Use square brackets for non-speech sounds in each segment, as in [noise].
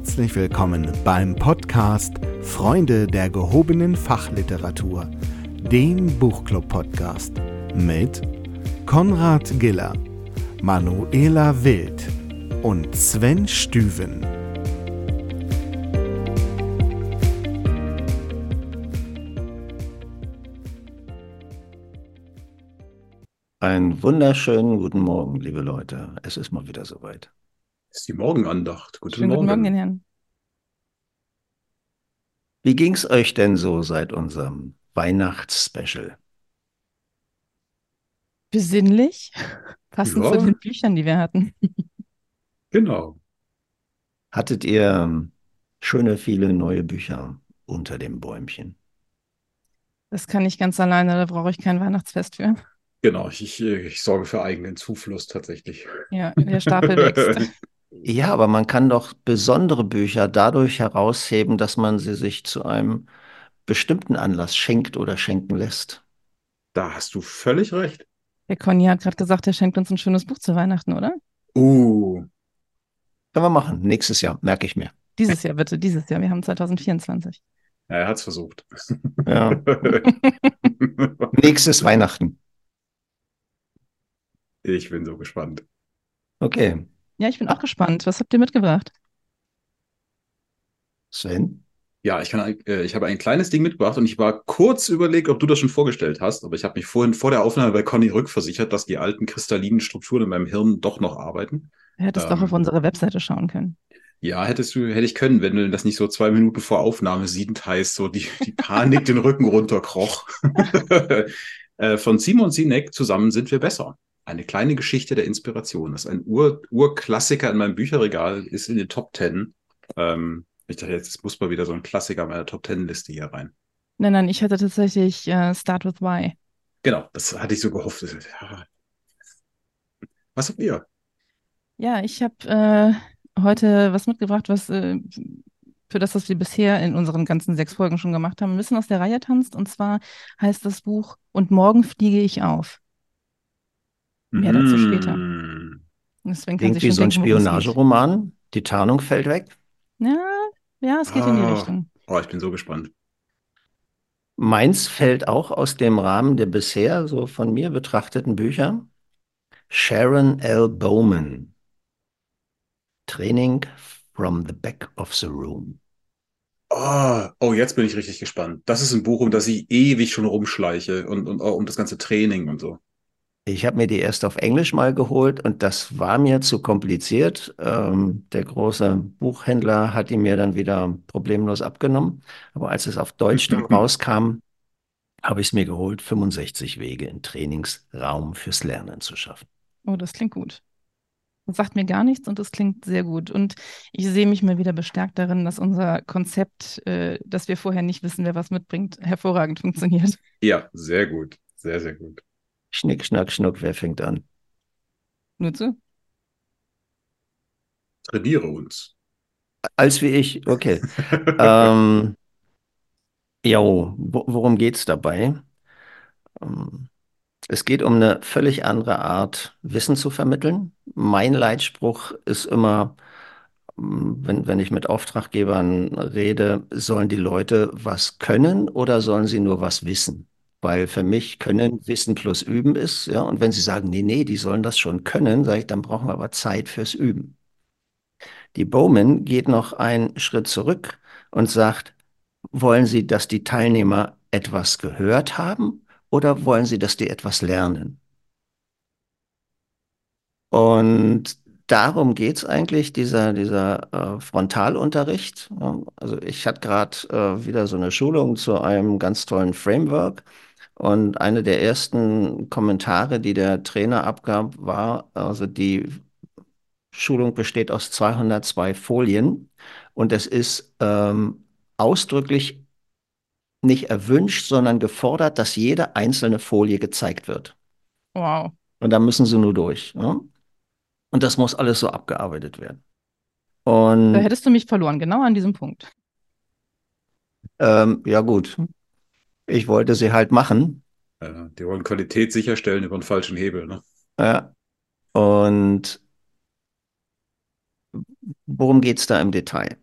Herzlich willkommen beim Podcast Freunde der gehobenen Fachliteratur, dem Buchclub-Podcast mit Konrad Giller, Manuela Wild und Sven Stüven. Einen wunderschönen guten Morgen, liebe Leute. Es ist mal wieder soweit. Ist die Morgenandacht. Guten Schönen Morgen. guten Morgen, den Herren. Wie ging's euch denn so seit unserem Weihnachtsspecial? Besinnlich, [laughs] passend Ja. zu den Büchern, die wir hatten. Genau. Hattet ihr ähm, schöne viele neue Bücher unter dem Bäumchen? Das kann ich ganz alleine, da brauche ich kein Weihnachtsfest für. Genau, ich, ich, ich sorge für eigenen Zufluss tatsächlich. Ja, der Stapel wächst. [laughs] Ja, aber man kann doch besondere Bücher dadurch herausheben, dass man sie sich zu einem bestimmten Anlass schenkt oder schenken lässt. Da hast du völlig recht. Der Conny hat gerade gesagt, er schenkt uns ein schönes Buch zu Weihnachten, oder? Uh, Können wir machen. Nächstes Jahr, merke ich mir. Dieses Jahr bitte, dieses Jahr. Wir haben 2024. ja, er hat es versucht. Ja. [laughs] Nächstes Weihnachten. ich bin so gespannt. Okay. Ja, ich bin auch gespannt. Was habt ihr mitgebracht? Sven? Ja, ich kann, ein- äh, ich habe ein kleines Ding mitgebracht und ich war kurz überlegt, ob du das schon vorgestellt hast, aber ich habe mich vorhin vor der Aufnahme bei Conny rückversichert, dass die alten kristallinen Strukturen in meinem Hirn doch noch arbeiten. Du hättest doch Ähm. auf unsere Webseite schauen können. Ja, hättest du, hätte ich können, wenn du das nicht so zwei Minuten vor Aufnahme siedend heißt, so die, die Panik den Rücken runterkroch. [laughs] Äh, Von Simon Sinek zusammen sind wir besser. Eine kleine Geschichte der Inspiration. Das ist ein Ur, Urklassiker in meinem Bücherregal, ist in den Top Ten. Ähm, ich dachte, jetzt muss mal wieder so ein Klassiker meiner Top Ten Liste hier rein. Nein, nein, ich hatte tatsächlich äh, Start with Why. Genau, das hatte ich so gehofft. Was habt ihr? Ja, ich habe äh, heute was mitgebracht, was äh, für das, was wir bisher in unseren ganzen sechs Folgen schon gemacht haben, ein bisschen aus der Reihe tanzt. Und zwar heißt das Buch Und morgen fliege ich auf. Mehr dazu später. Mm. Deswegen kann Irgendwie schon so ein. Spionageroman. Die Tarnung fällt weg. Ja, ja, es geht in die Ah. Richtung. Oh, ich bin so gespannt. Meins fällt auch aus dem Rahmen der bisher so von mir betrachteten Bücher. Sharon L. Bowman. Training from the back of the room. Oh, oh, jetzt bin ich richtig gespannt. Das ist ein Buch, um das ich ewig schon rumschleiche und, und auch um das ganze Training und so. Ich habe mir die erst auf Englisch mal geholt und das war mir zu kompliziert. Ähm, der große Buchhändler hat die mir dann wieder problemlos abgenommen. Aber als es auf Deutsch dann [laughs] rauskam, habe ich es mir geholt, 65 Wege in Trainingsraum fürs Lernen zu schaffen. Oh, das klingt gut. Das sagt mir gar nichts und das klingt sehr gut. Und ich sehe mich mal wieder bestärkt darin, dass unser Konzept, äh, dass wir vorher nicht wissen, wer was mitbringt, hervorragend funktioniert. Ja, sehr gut. Sehr, sehr gut. Schnick, schnack, schnuck, wer fängt an? Nur zu. Trainiere uns. Als wie ich, okay. [laughs] ähm, jo, wo, worum geht's dabei? Ähm, es geht um eine völlig andere Art, Wissen zu vermitteln. Mein Leitspruch ist immer, ähm, wenn, wenn ich mit Auftraggebern rede, sollen die Leute was können oder sollen sie nur was wissen? Weil für mich Können Wissen plus Üben ist, ja. Und wenn sie sagen, nee, nee, die sollen das schon können, sage ich, dann brauchen wir aber Zeit fürs Üben. Die Bowman geht noch einen Schritt zurück und sagt, wollen Sie, dass die Teilnehmer etwas gehört haben oder wollen Sie, dass die etwas lernen? Und darum geht's eigentlich, dieser, dieser äh, Frontalunterricht. Also ich hatte gerade äh, wieder so eine Schulung zu einem ganz tollen Framework. Und eine der ersten Kommentare, die der Trainer abgab, war, also die Schulung besteht aus 202 Folien und es ist ähm, ausdrücklich nicht erwünscht, sondern gefordert, dass jede einzelne Folie gezeigt wird. Wow. Und da müssen sie nur durch. Ja? Und das muss alles so abgearbeitet werden. Und Da hättest du mich verloren, genau an diesem Punkt. ähm, ja gut, ich wollte sie halt machen. Äh, die wollen Qualität sicherstellen über einen falschen Hebel. Ne? Ja. Und worum geht es da im Detail?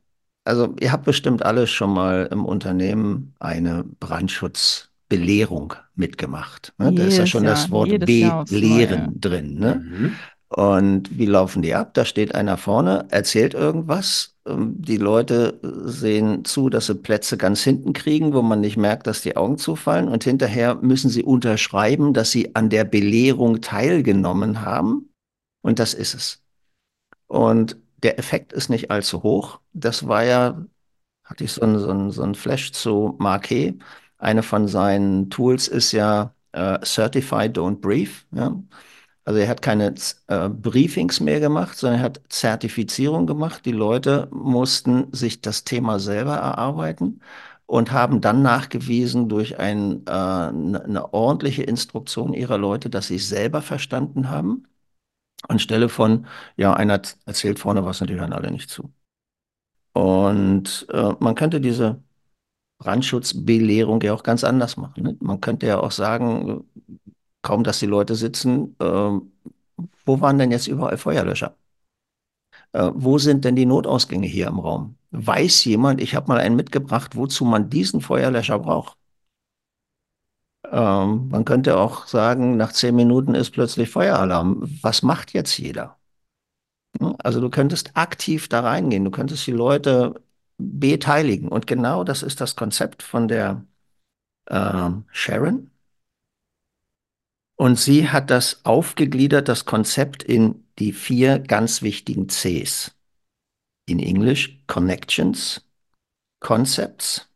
Also, ihr habt bestimmt alle schon mal im Unternehmen eine Brandschutzbelehrung mitgemacht. Ne? Da ist ja schon das Jahr, Wort aufs Neue. belehren drin. Ne? Mhm. Und wie laufen die ab? Da steht einer vorne, erzählt irgendwas. Ähm, Die Leute sehen zu, dass sie Plätze ganz hinten kriegen, wo man nicht merkt, dass die Augen zufallen. Und hinterher müssen sie unterschreiben, dass sie an der Belehrung teilgenommen haben. Und das ist es. Und der Effekt ist nicht allzu hoch. Das war ja, hatte ich so ein, so ein, so ein Flash zu Marquet. Eine von seinen Tools ist ja äh, Certified Don't Brief. Ja? Also er hat keine äh, Briefings mehr gemacht, sondern er hat Zertifizierung gemacht. Die Leute mussten sich das Thema selber erarbeiten und haben dann nachgewiesen durch ein, äh, eine, ordentliche Instruktion ihrer Leute, dass sie es selber verstanden haben. Anstelle von, ja, einer erzählt vorne was und die hören alle nicht zu. Und äh, man könnte diese Brandschutzbelehrung ja auch ganz anders machen. Ne? Man könnte ja auch sagen, kaum dass die Leute sitzen, äh, wo waren denn jetzt überall Feuerlöscher? Äh, wo sind denn die Notausgänge hier im Raum? Weiß jemand, ich habe mal einen mitgebracht, wozu man diesen Feuerlöscher braucht? Ähm, man könnte auch sagen, nach zehn Minuten ist plötzlich Feueralarm. Was macht jetzt jeder? Hm, Also du könntest aktiv da reingehen, du könntest die Leute beteiligen. Und genau das ist das Konzept von der ähm, Sharon. Und sie hat das aufgegliedert, das Konzept in die vier ganz wichtigen Cs. In Englisch Connections, Concepts,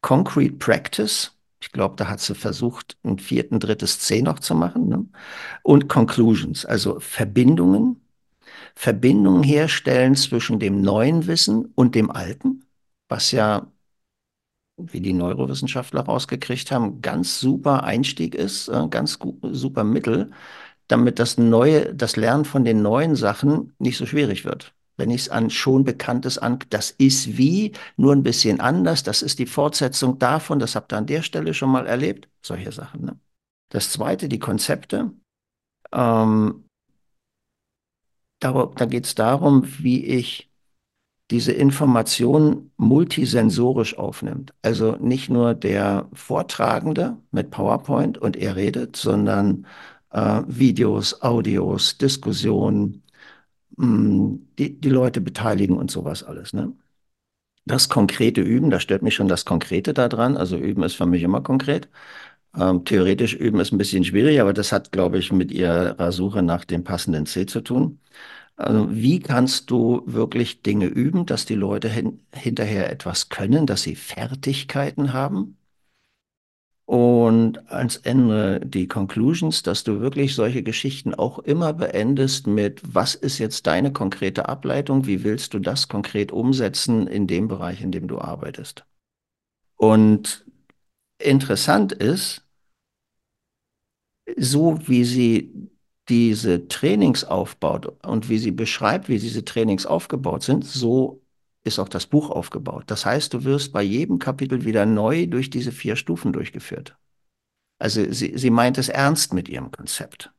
Concrete Practice. Ich glaube, da hat sie versucht, ein vierten, drittes C noch zu machen. Ne? Und Conclusions, also Verbindungen. Verbindungen herstellen zwischen dem neuen Wissen und dem alten, was ja, wie die Neurowissenschaftler rausgekriegt haben, ganz super Einstieg ist, äh, ganz super Mittel, damit das neue, das Lernen von den neuen Sachen nicht so schwierig wird. Wenn ich es an schon Bekanntes an, das ist wie, nur ein bisschen anders, das ist die Fortsetzung davon, das habt ihr an der Stelle schon mal erlebt, solche Sachen. Ne? Das zweite, die Konzepte. Ähm, Da geht es darum, wie ich diese Information multisensorisch aufnimmt. Also nicht nur der Vortragende mit PowerPoint und er redet, sondern äh, Videos, Audios, Diskussionen, mh, die, die Leute beteiligen und sowas alles. Ne? Das konkrete Üben, da stört mich schon das Konkrete da dran. Also Üben ist für mich immer konkret. Ähm, theoretisch üben ist ein bisschen schwierig, aber das hat, glaube ich, mit ihrer Suche nach dem passenden C zu tun. Also wie kannst du wirklich Dinge üben, dass die Leute hin, hinterher etwas können, dass sie Fertigkeiten haben? Und als Ende die Conclusions, dass du wirklich solche Geschichten auch immer beendest mit, was ist jetzt deine konkrete Ableitung? Wie willst du das konkret umsetzen in dem Bereich, in dem du arbeitest? Und interessant ist, so wie sie diese Trainings aufbaut und wie sie beschreibt, wie diese Trainings aufgebaut sind, so ist auch das Buch aufgebaut. Das heißt, du wirst bei jedem Kapitel wieder neu durch diese vier Stufen durchgeführt. Also sie, sie meint es ernst mit ihrem Konzept.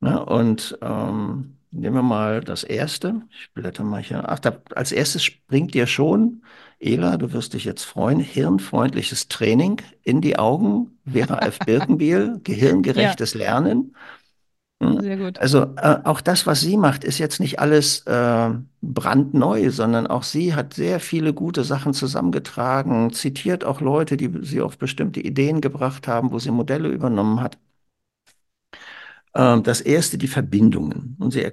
Ne? Und ähm, nehmen wir mal das erste. Ich blätter mal hier. Ach, da, als erstes springt dir schon, Ela, du wirst dich jetzt freuen, hirnfreundliches Training in die Augen. Vera F. Birkenbiel, [laughs] gehirngerechtes Lernen. Hm? Sehr gut. Also äh, auch das, was sie macht, ist jetzt nicht alles äh, brandneu, sondern auch sie hat sehr viele gute Sachen zusammengetragen, zitiert auch Leute, die sie auf bestimmte Ideen gebracht haben, wo sie Modelle übernommen hat. Ähm, Das erste, die Verbindungen. Und sie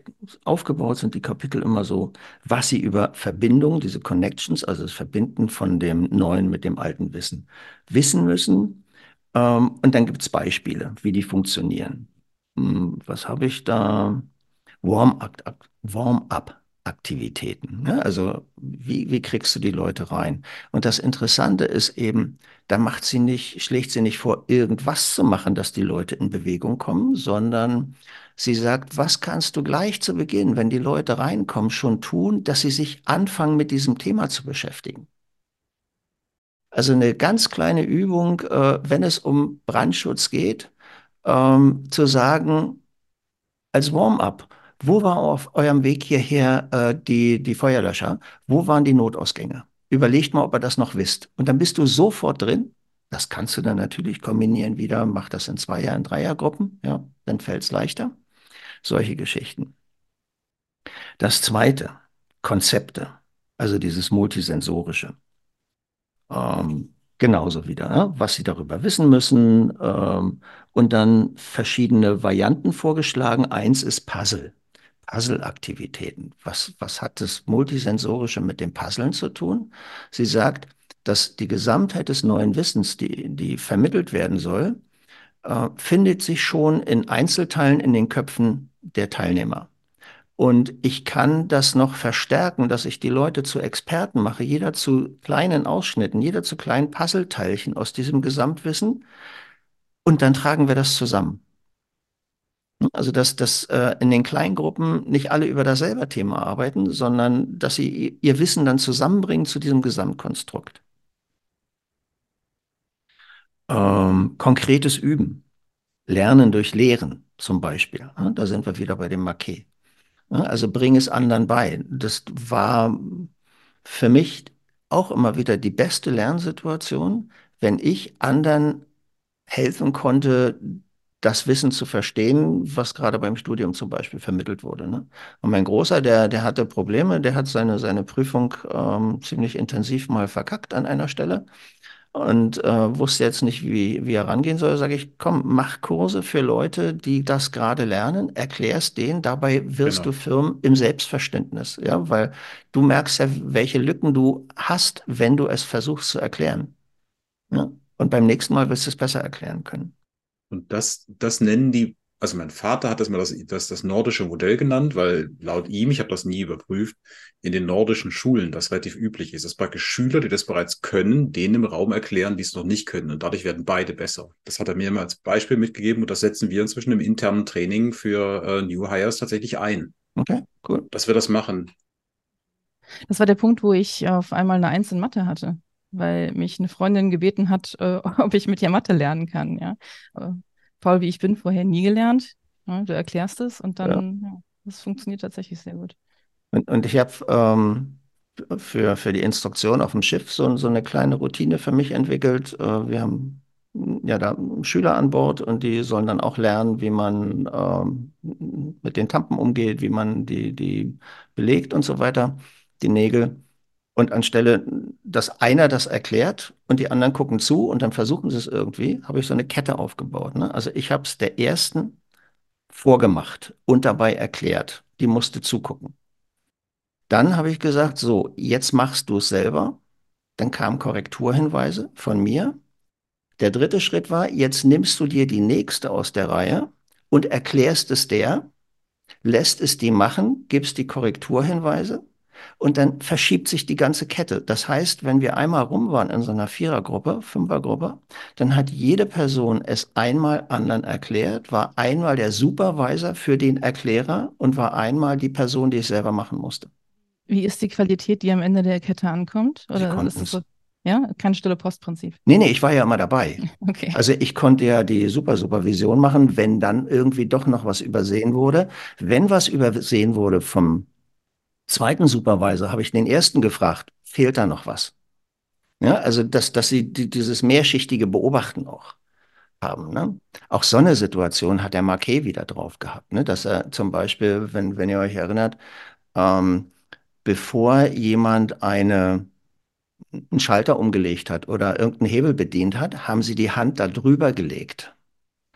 aufgebaut sind die Kapitel immer so, was sie über Verbindungen, diese Connections, also das Verbinden von dem Neuen mit dem alten Wissen, wissen müssen. Ähm, Und dann gibt es Beispiele, wie die funktionieren. Hm, Was habe ich da? Warm-up, Warm-up-Aktivitäten. Ne? Also wie, wie kriegst du die Leute rein? Und das Interessante ist eben, da macht sie nicht, schlägt sie nicht vor, irgendwas zu machen, dass die Leute in Bewegung kommen, sondern sie sagt, was kannst du gleich zu Beginn, wenn die Leute reinkommen, schon tun, dass sie sich anfangen, mit diesem Thema zu beschäftigen. Also eine ganz kleine Übung, äh, wenn es um Brandschutz geht, ähm, zu sagen, als Warm-up, Wo war auf eurem Weg hierher äh, die, die Feuerlöscher? Wo waren die Notausgänge? Überlegt mal, ob ihr das noch wisst. Und dann bist du sofort drin. Das kannst du dann natürlich kombinieren wieder. Mach das in Zweier-, in Dreiergruppen. Ja, dann fällt es leichter. Solche Geschichten. Das zweite, Konzepte. Also dieses Multisensorische. Ähm, genauso wieder, was Sie darüber wissen müssen. Ähm, und dann verschiedene Varianten vorgeschlagen. Eins ist Puzzle. Puzzle-Aktivitäten. Was, was hat das Multisensorische mit dem Puzzeln zu tun? Sie sagt, dass die Gesamtheit des neuen Wissens, die, die vermittelt werden soll, äh, findet sich schon in Einzelteilen in den Köpfen der Teilnehmer. Und ich kann das noch verstärken, dass ich die Leute zu Experten mache, jeder zu kleinen Ausschnitten, jeder zu kleinen Puzzleteilchen aus diesem Gesamtwissen. Und dann tragen wir das zusammen. Also, dass, dass äh, in den Kleingruppen nicht alle über dasselbe Thema arbeiten, sondern dass sie ihr Wissen dann zusammenbringen zu diesem Gesamtkonstrukt. Ähm, konkretes Üben. Lernen durch Lehren zum Beispiel. Da sind wir wieder bei dem Marquet. Also bring es anderen bei. Das war für mich auch immer wieder die beste Lernsituation, wenn ich anderen helfen konnte, das Wissen zu verstehen, was gerade beim Studium zum Beispiel vermittelt wurde. Ne? Und mein Großer, der, der hatte Probleme, der hat seine, seine Prüfung ähm, ziemlich intensiv mal verkackt an einer Stelle und äh, wusste jetzt nicht, wie, wie er rangehen soll, sage ich, komm, mach Kurse für Leute, die das gerade lernen, erklärst denen, dabei wirst genau. du firm im Selbstverständnis, ja, weil du merkst ja, welche Lücken du hast, wenn du es versuchst zu erklären. Ja? Und beim nächsten Mal wirst du es besser erklären können. Und das, das nennen die also mein Vater hat das mal das, das, das nordische Modell genannt, weil laut ihm, ich habe das nie überprüft, in den nordischen Schulen das relativ üblich ist, dass praktisch Schüler, die das bereits können, denen im Raum erklären, die es noch nicht können. Und dadurch werden beide besser. Das hat er mir immer als Beispiel mitgegeben und das setzen wir inzwischen im internen Training für äh, New Hires tatsächlich ein. Okay, cool. Dass wir das machen. Das war der Punkt, wo ich auf einmal eine Eins in Mathe hatte, weil mich eine Freundin gebeten hat, äh, [laughs] ob ich mit ihr Mathe lernen kann. Ja. Faul wie ich bin, vorher nie gelernt. Ja, du erklärst es und dann, ja. ja das funktioniert tatsächlich sehr gut. Und, und ich habe ähm, für, für die Instruktion auf dem Schiff so, so eine kleine Routine für mich entwickelt. Äh, wir haben ja da Schüler an Bord und die sollen dann auch lernen, wie man ähm, mit den Tampen umgeht, wie man die, die belegt und so weiter, die Nägel. Und anstelle, dass einer das erklärt und die anderen gucken zu und dann versuchen sie es irgendwie, habe ich so eine Kette aufgebaut. Ne? Also ich habe es der ersten vorgemacht und dabei erklärt. Die musste zugucken. Dann habe ich gesagt, so, jetzt machst du es selber. Dann kamen Korrekturhinweise von mir. Der dritte Schritt war, jetzt nimmst du dir die nächste aus der Reihe und erklärst es der, lässt es die machen, gibst die Korrekturhinweise und dann verschiebt sich die ganze Kette. Das heißt, wenn wir einmal rum waren in so einer Vierergruppe, Fünfergruppe, dann hat jede Person es einmal anderen erklärt, war einmal der Supervisor für den Erklärer und war einmal die Person, die es selber machen musste. Wie ist die Qualität, die am Ende der Kette ankommt? Oder ist es so? Ja, kein stille Postprinzip. Nee, nee, ich war ja immer dabei. [laughs] Okay. Also ich konnte ja die Supersupervision machen, wenn dann irgendwie doch noch was übersehen wurde. Wenn was übersehen wurde vom zweiten Supervisor habe ich den ersten gefragt, fehlt da noch was? Ja, also, dass, dass sie die, dieses mehrschichtige Beobachten auch haben. Ne? Auch so eine Situation hat der Marquet wieder drauf gehabt, ne? dass er zum Beispiel, wenn, wenn ihr euch erinnert, ähm, bevor jemand eine, einen Schalter umgelegt hat oder irgendeinen Hebel bedient hat, haben sie die Hand da drüber gelegt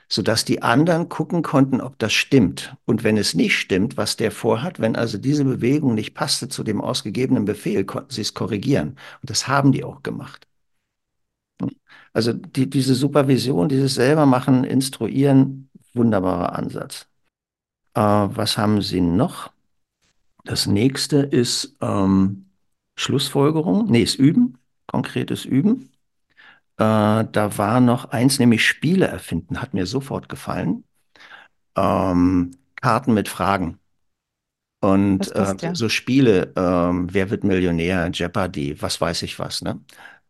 sodass die anderen gucken konnten, ob das stimmt. Und wenn es nicht stimmt, was der vorhat, wenn also diese Bewegung nicht passte zu dem ausgegebenen Befehl, konnten sie es korrigieren. Und das haben die auch gemacht. Also die, diese Supervision, dieses selbermachen, instruieren, wunderbarer Ansatz. Äh, was haben Sie noch? Das nächste ist ähm, Schlussfolgerung, nee, ist Üben, konkretes Üben. Äh, da war noch eins, nämlich Spiele erfinden, hat mir sofort gefallen. Ähm, Karten mit Fragen. Und passt, äh, ja. so Spiele, ähm, Wer wird Millionär, Jeopardy, was weiß ich was. Ne?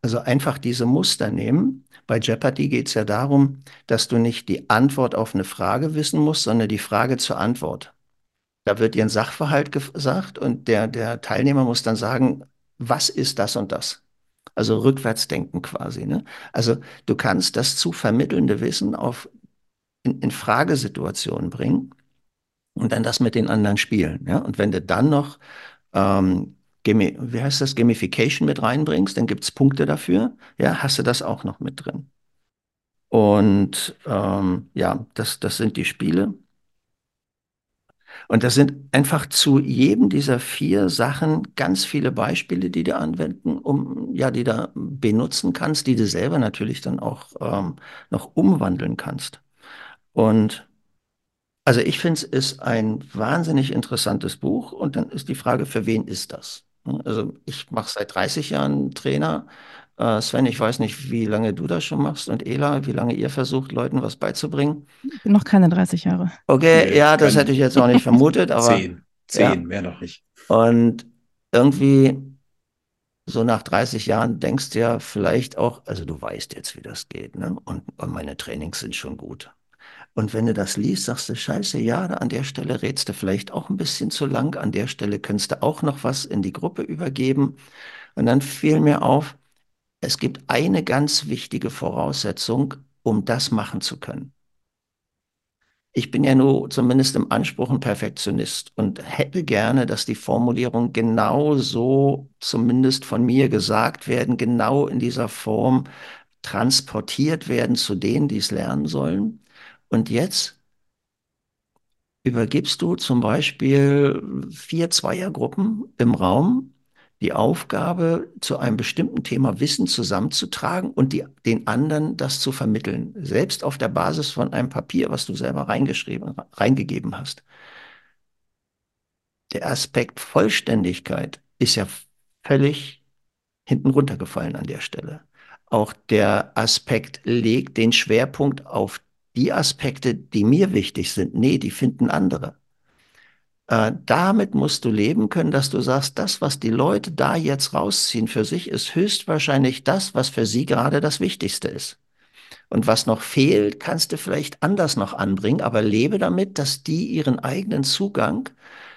Also einfach diese Muster nehmen. Bei Jeopardy geht es ja darum, dass du nicht die Antwort auf eine Frage wissen musst, sondern die Frage zur Antwort. Da wird dir ein Sachverhalt gesagt und der, der Teilnehmer muss dann sagen, was ist das und das? Also rückwärts denken quasi. Ne? Also du kannst das zu vermittelnde Wissen auf, in, in Fragesituationen bringen und dann das mit den anderen spielen. Ja? Und wenn du dann noch, ähm, wie heißt das, Gamification mit reinbringst, dann gibt es Punkte dafür, ja, hast du das auch noch mit drin. Und ähm, ja, das, das sind die Spiele. Und das sind einfach zu jedem dieser vier Sachen ganz viele Beispiele, die du anwenden, um, ja, die du benutzen kannst, die du selber natürlich dann auch ähm, noch umwandeln kannst. Und also ich finde, es ist ein wahnsinnig interessantes Buch und dann ist die Frage, für wen ist das? Also ich mache seit 30 Jahren Trainer. Äh, Sven, ich weiß nicht, wie lange du das schon machst und Ela, wie lange ihr versucht, Leuten was beizubringen. Ich bin noch keine 30 Jahre. Okay, nee, ja, das hätte ich jetzt auch nicht vermutet, [laughs] aber. Zehn, zehn, ja. mehr noch nicht. Und irgendwie so nach 30 Jahren denkst du ja vielleicht auch, also du weißt jetzt, wie das geht, ne? Und, und meine Trainings sind schon gut. Und wenn du das liest, sagst du, scheiße, ja, an der Stelle rätst du vielleicht auch ein bisschen zu lang, an der Stelle könntest du auch noch was in die Gruppe übergeben. Und dann fiel mir auf, es gibt eine ganz wichtige Voraussetzung, um das machen zu können. Ich bin ja nur zumindest im Anspruch ein Perfektionist und hätte gerne, dass die Formulierungen genau so zumindest von mir gesagt werden, genau in dieser Form transportiert werden zu denen, die es lernen sollen. Und jetzt übergibst du zum Beispiel vier Zweiergruppen im Raum die Aufgabe, zu einem bestimmten Thema Wissen zusammenzutragen und die, den anderen das zu vermitteln, selbst auf der Basis von einem Papier, was du selber reingeschrieben, reingegeben hast. Der Aspekt Vollständigkeit ist ja völlig hinten runtergefallen an der Stelle. Auch der Aspekt legt den Schwerpunkt auf die Aspekte, die mir wichtig sind. Nee, die finden andere. Äh, damit musst du leben können, dass du sagst, das, was die Leute da jetzt rausziehen für sich, ist höchstwahrscheinlich das, was für sie gerade das Wichtigste ist. Und was noch fehlt, kannst du vielleicht anders noch anbringen, aber lebe damit, dass die ihren eigenen Zugang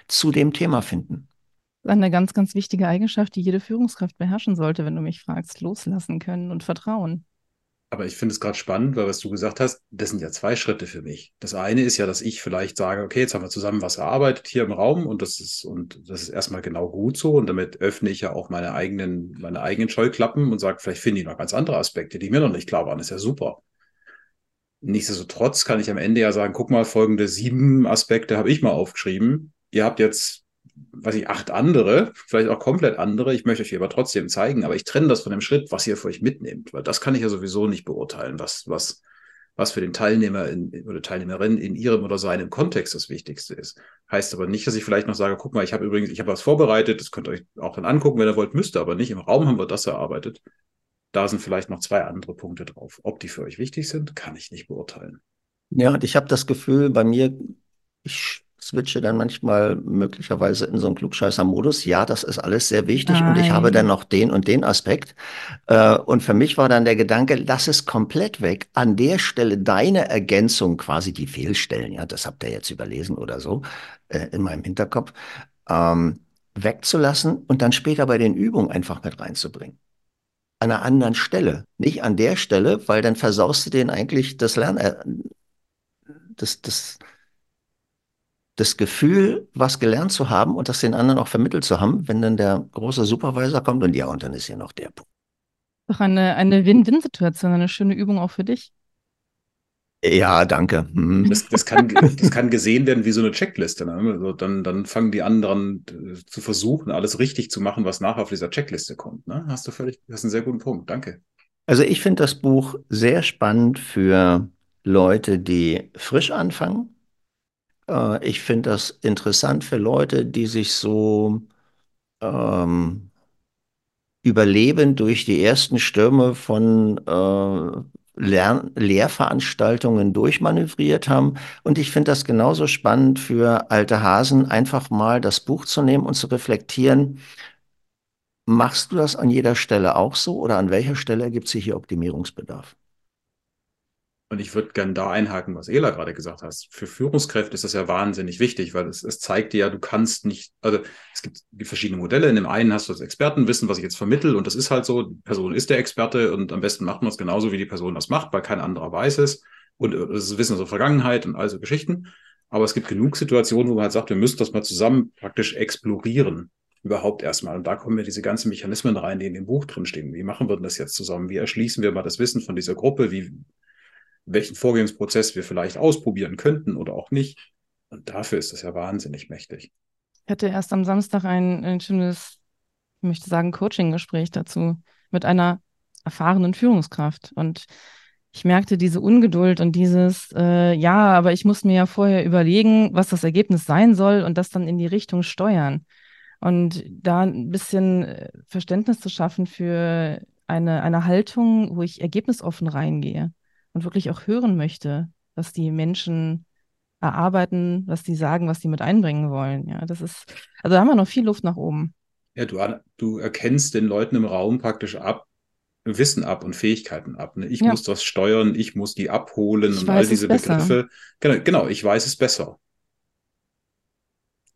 zu dem Thema finden. Eine ganz, ganz wichtige Eigenschaft, die jede Führungskraft beherrschen sollte, wenn du mich fragst, loslassen können und vertrauen. Aber ich finde es gerade spannend, weil was du gesagt hast, das sind ja zwei Schritte für mich. Das eine ist ja, dass ich vielleicht sage, okay, jetzt haben wir zusammen was erarbeitet hier im Raum und das ist, und das ist erstmal genau gut so. Und damit öffne ich ja auch meine eigenen, meine eigenen Scheuklappen und sage, vielleicht finde ich noch ganz andere Aspekte, die mir noch nicht klar waren. Das ist ja super. Nichtsdestotrotz kann ich am Ende ja sagen, guck mal, folgende sieben Aspekte habe ich mal aufgeschrieben. Ihr habt jetzt weiß ich, acht andere, vielleicht auch komplett andere. Ich möchte euch aber trotzdem zeigen, aber ich trenne das von dem Schritt, was ihr für euch mitnehmt, weil das kann ich ja sowieso nicht beurteilen, was, was, was für den Teilnehmer in, oder Teilnehmerin in ihrem oder seinem Kontext das Wichtigste ist. Heißt aber nicht, dass ich vielleicht noch sage, guck mal, ich habe übrigens, ich habe was vorbereitet, das könnt ihr euch auch dann angucken, wenn ihr wollt, müsst ihr aber nicht. Im Raum haben wir das erarbeitet. Da sind vielleicht noch zwei andere Punkte drauf. Ob die für euch wichtig sind, kann ich nicht beurteilen. Ja, und ich habe das Gefühl, bei mir, ich switche dann manchmal möglicherweise in so einen Klugscheißer-Modus. Ja, das ist alles sehr wichtig Nein. und ich habe dann noch den und den Aspekt. Äh, und für mich war dann der Gedanke, lass es komplett weg. An der Stelle deine Ergänzung, quasi die Fehlstellen, ja, das habt ihr jetzt überlesen oder so, äh, in meinem Hinterkopf, ähm, wegzulassen und dann später bei den Übungen einfach mit reinzubringen. An einer anderen Stelle. Nicht an der Stelle, weil dann versaust du den eigentlich das Lernen, äh, das, das, das Gefühl, was gelernt zu haben und das den anderen auch vermittelt zu haben, wenn dann der große Supervisor kommt und ja, und dann ist ja noch der Punkt. Doch eine, eine Win-Win-Situation, eine schöne Übung auch für dich. Ja, danke. Mhm. Das, das, kann, das kann gesehen werden wie so eine Checkliste. Ne? Also dann, dann fangen die anderen äh, zu versuchen, alles richtig zu machen, was nachher auf dieser Checkliste kommt. Ne? Hast du völlig, das ist ein sehr guter Punkt. Danke. Also ich finde das Buch sehr spannend für Leute, die frisch anfangen, äh, ich finde das interessant für Leute, die sich so ähm, überleben durch die ersten Stürme von äh, Lern Lehrveranstaltungen durchmanövriert haben. Und ich finde das genauso spannend für alte Hasen, einfach mal das Buch zu nehmen und zu reflektieren. Machst du das an jeder Stelle auch so oder an welcher Stelle gibt es hier Optimierungsbedarf? Und ich würde gerne da einhaken, was Ela gerade gesagt hast. Für Führungskräfte ist das ja wahnsinnig wichtig, weil es, es zeigt dir ja, du kannst nicht, also es gibt, verschiedene Modelle. In dem einen hast du das Expertenwissen, was ich jetzt vermittel, und das ist halt so, die Person ist der Experte und am besten macht man es genauso, wie die Person das macht, weil kein anderer weiß es. Und äh, das ist Wissen aus der Vergangenheit und all so Geschichten. Aber es gibt genug Situationen, wo man halt sagt, wir müssen das mal zusammen praktisch explorieren. Überhaupt erstmal. Und da kommen ja diese ganzen Mechanismen rein, die in dem Buch drinstehen. Wie machen wir denn das jetzt zusammen? Wie erschließen wir mal das Wissen von dieser Gruppe? Wie, welchen Vorgehensprozess wir vielleicht ausprobieren könnten oder auch nicht. Und dafür ist das ja wahnsinnig mächtig. Ich hatte erst am Samstag ein, ein schönes, ich möchte sagen, Coaching-Gespräch dazu mit einer erfahrenen Führungskraft. Und ich merkte diese Ungeduld und dieses, äh, ja, aber ich muss mir ja vorher überlegen, was das Ergebnis sein soll und das dann in die Richtung steuern. Und da ein bisschen äh, Verständnis zu schaffen für eine, eine Haltung, wo ich ergebnisoffen reingehe und wirklich auch hören möchte, was die Menschen erarbeiten, was die sagen, was die mit einbringen wollen. Ja, das ist, also da haben wir noch viel Luft nach oben. Ja, du, du erkennst den Leuten im Raum praktisch ab, Wissen ab und Fähigkeiten ab. Ne? Ich ja. muss das steuern, ich muss die abholen ich und all diese Begriffe. Genau, genau, ich weiß es besser.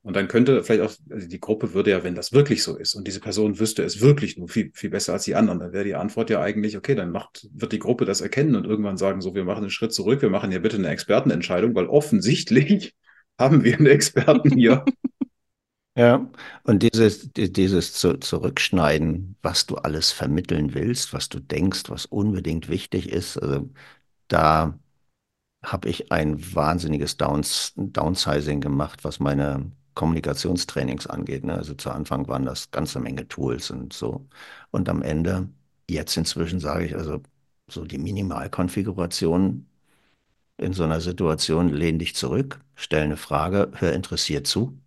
Und dann könnte vielleicht auch, also die Gruppe würde ja, wenn das wirklich so ist und diese Person wüsste es wirklich nur viel, viel besser als die anderen, dann wäre die Antwort ja eigentlich, okay, dann macht, wird die Gruppe das erkennen und irgendwann sagen, so, wir machen einen Schritt zurück, wir machen hier bitte eine Expertenentscheidung, weil offensichtlich [laughs] haben wir einen Experten hier. [laughs] Ja, und dieses, dieses zu, Zurückschneiden, was du alles vermitteln willst, was du denkst, was unbedingt wichtig ist, also da habe ich ein wahnsinniges Downs, Downsizing gemacht, was meine Kommunikationstrainings angeht. Ne? Also zu Anfang waren das ganze Menge Tools und so. Und am Ende, jetzt inzwischen sage ich also, so die Minimalkonfiguration in so einer Situation, lehn dich zurück, stell eine Frage, hör interessiert zu.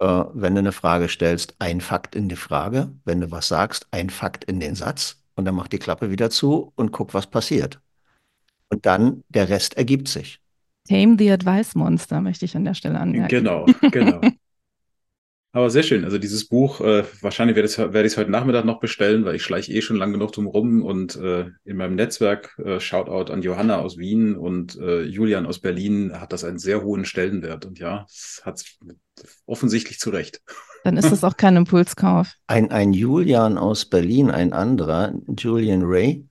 Äh, wenn du eine Frage stellst, ein Fakt in die Frage. Wenn du was sagst, ein Fakt in den Satz. Und dann mach die Klappe wieder zu und guck, was passiert. Und dann der Rest ergibt sich. Tame the Advice Monster, möchte ich an der Stelle anmerken. Genau, genau. [laughs] Aber sehr schön. Also dieses Buch, äh, wahrscheinlich werde ich es heute Nachmittag noch bestellen, weil ich schleiche eh schon lang genug drum rum und äh, in meinem Netzwerk, äh, Shoutout an Johanna aus Wien und äh, Julian aus Berlin, hat das einen sehr hohen Stellenwert. Und ja, es hat offensichtlich zu Recht. Dann ist das auch kein Impulskauf. Ein, ein Julian aus Berlin, ein anderer, Julian Ray,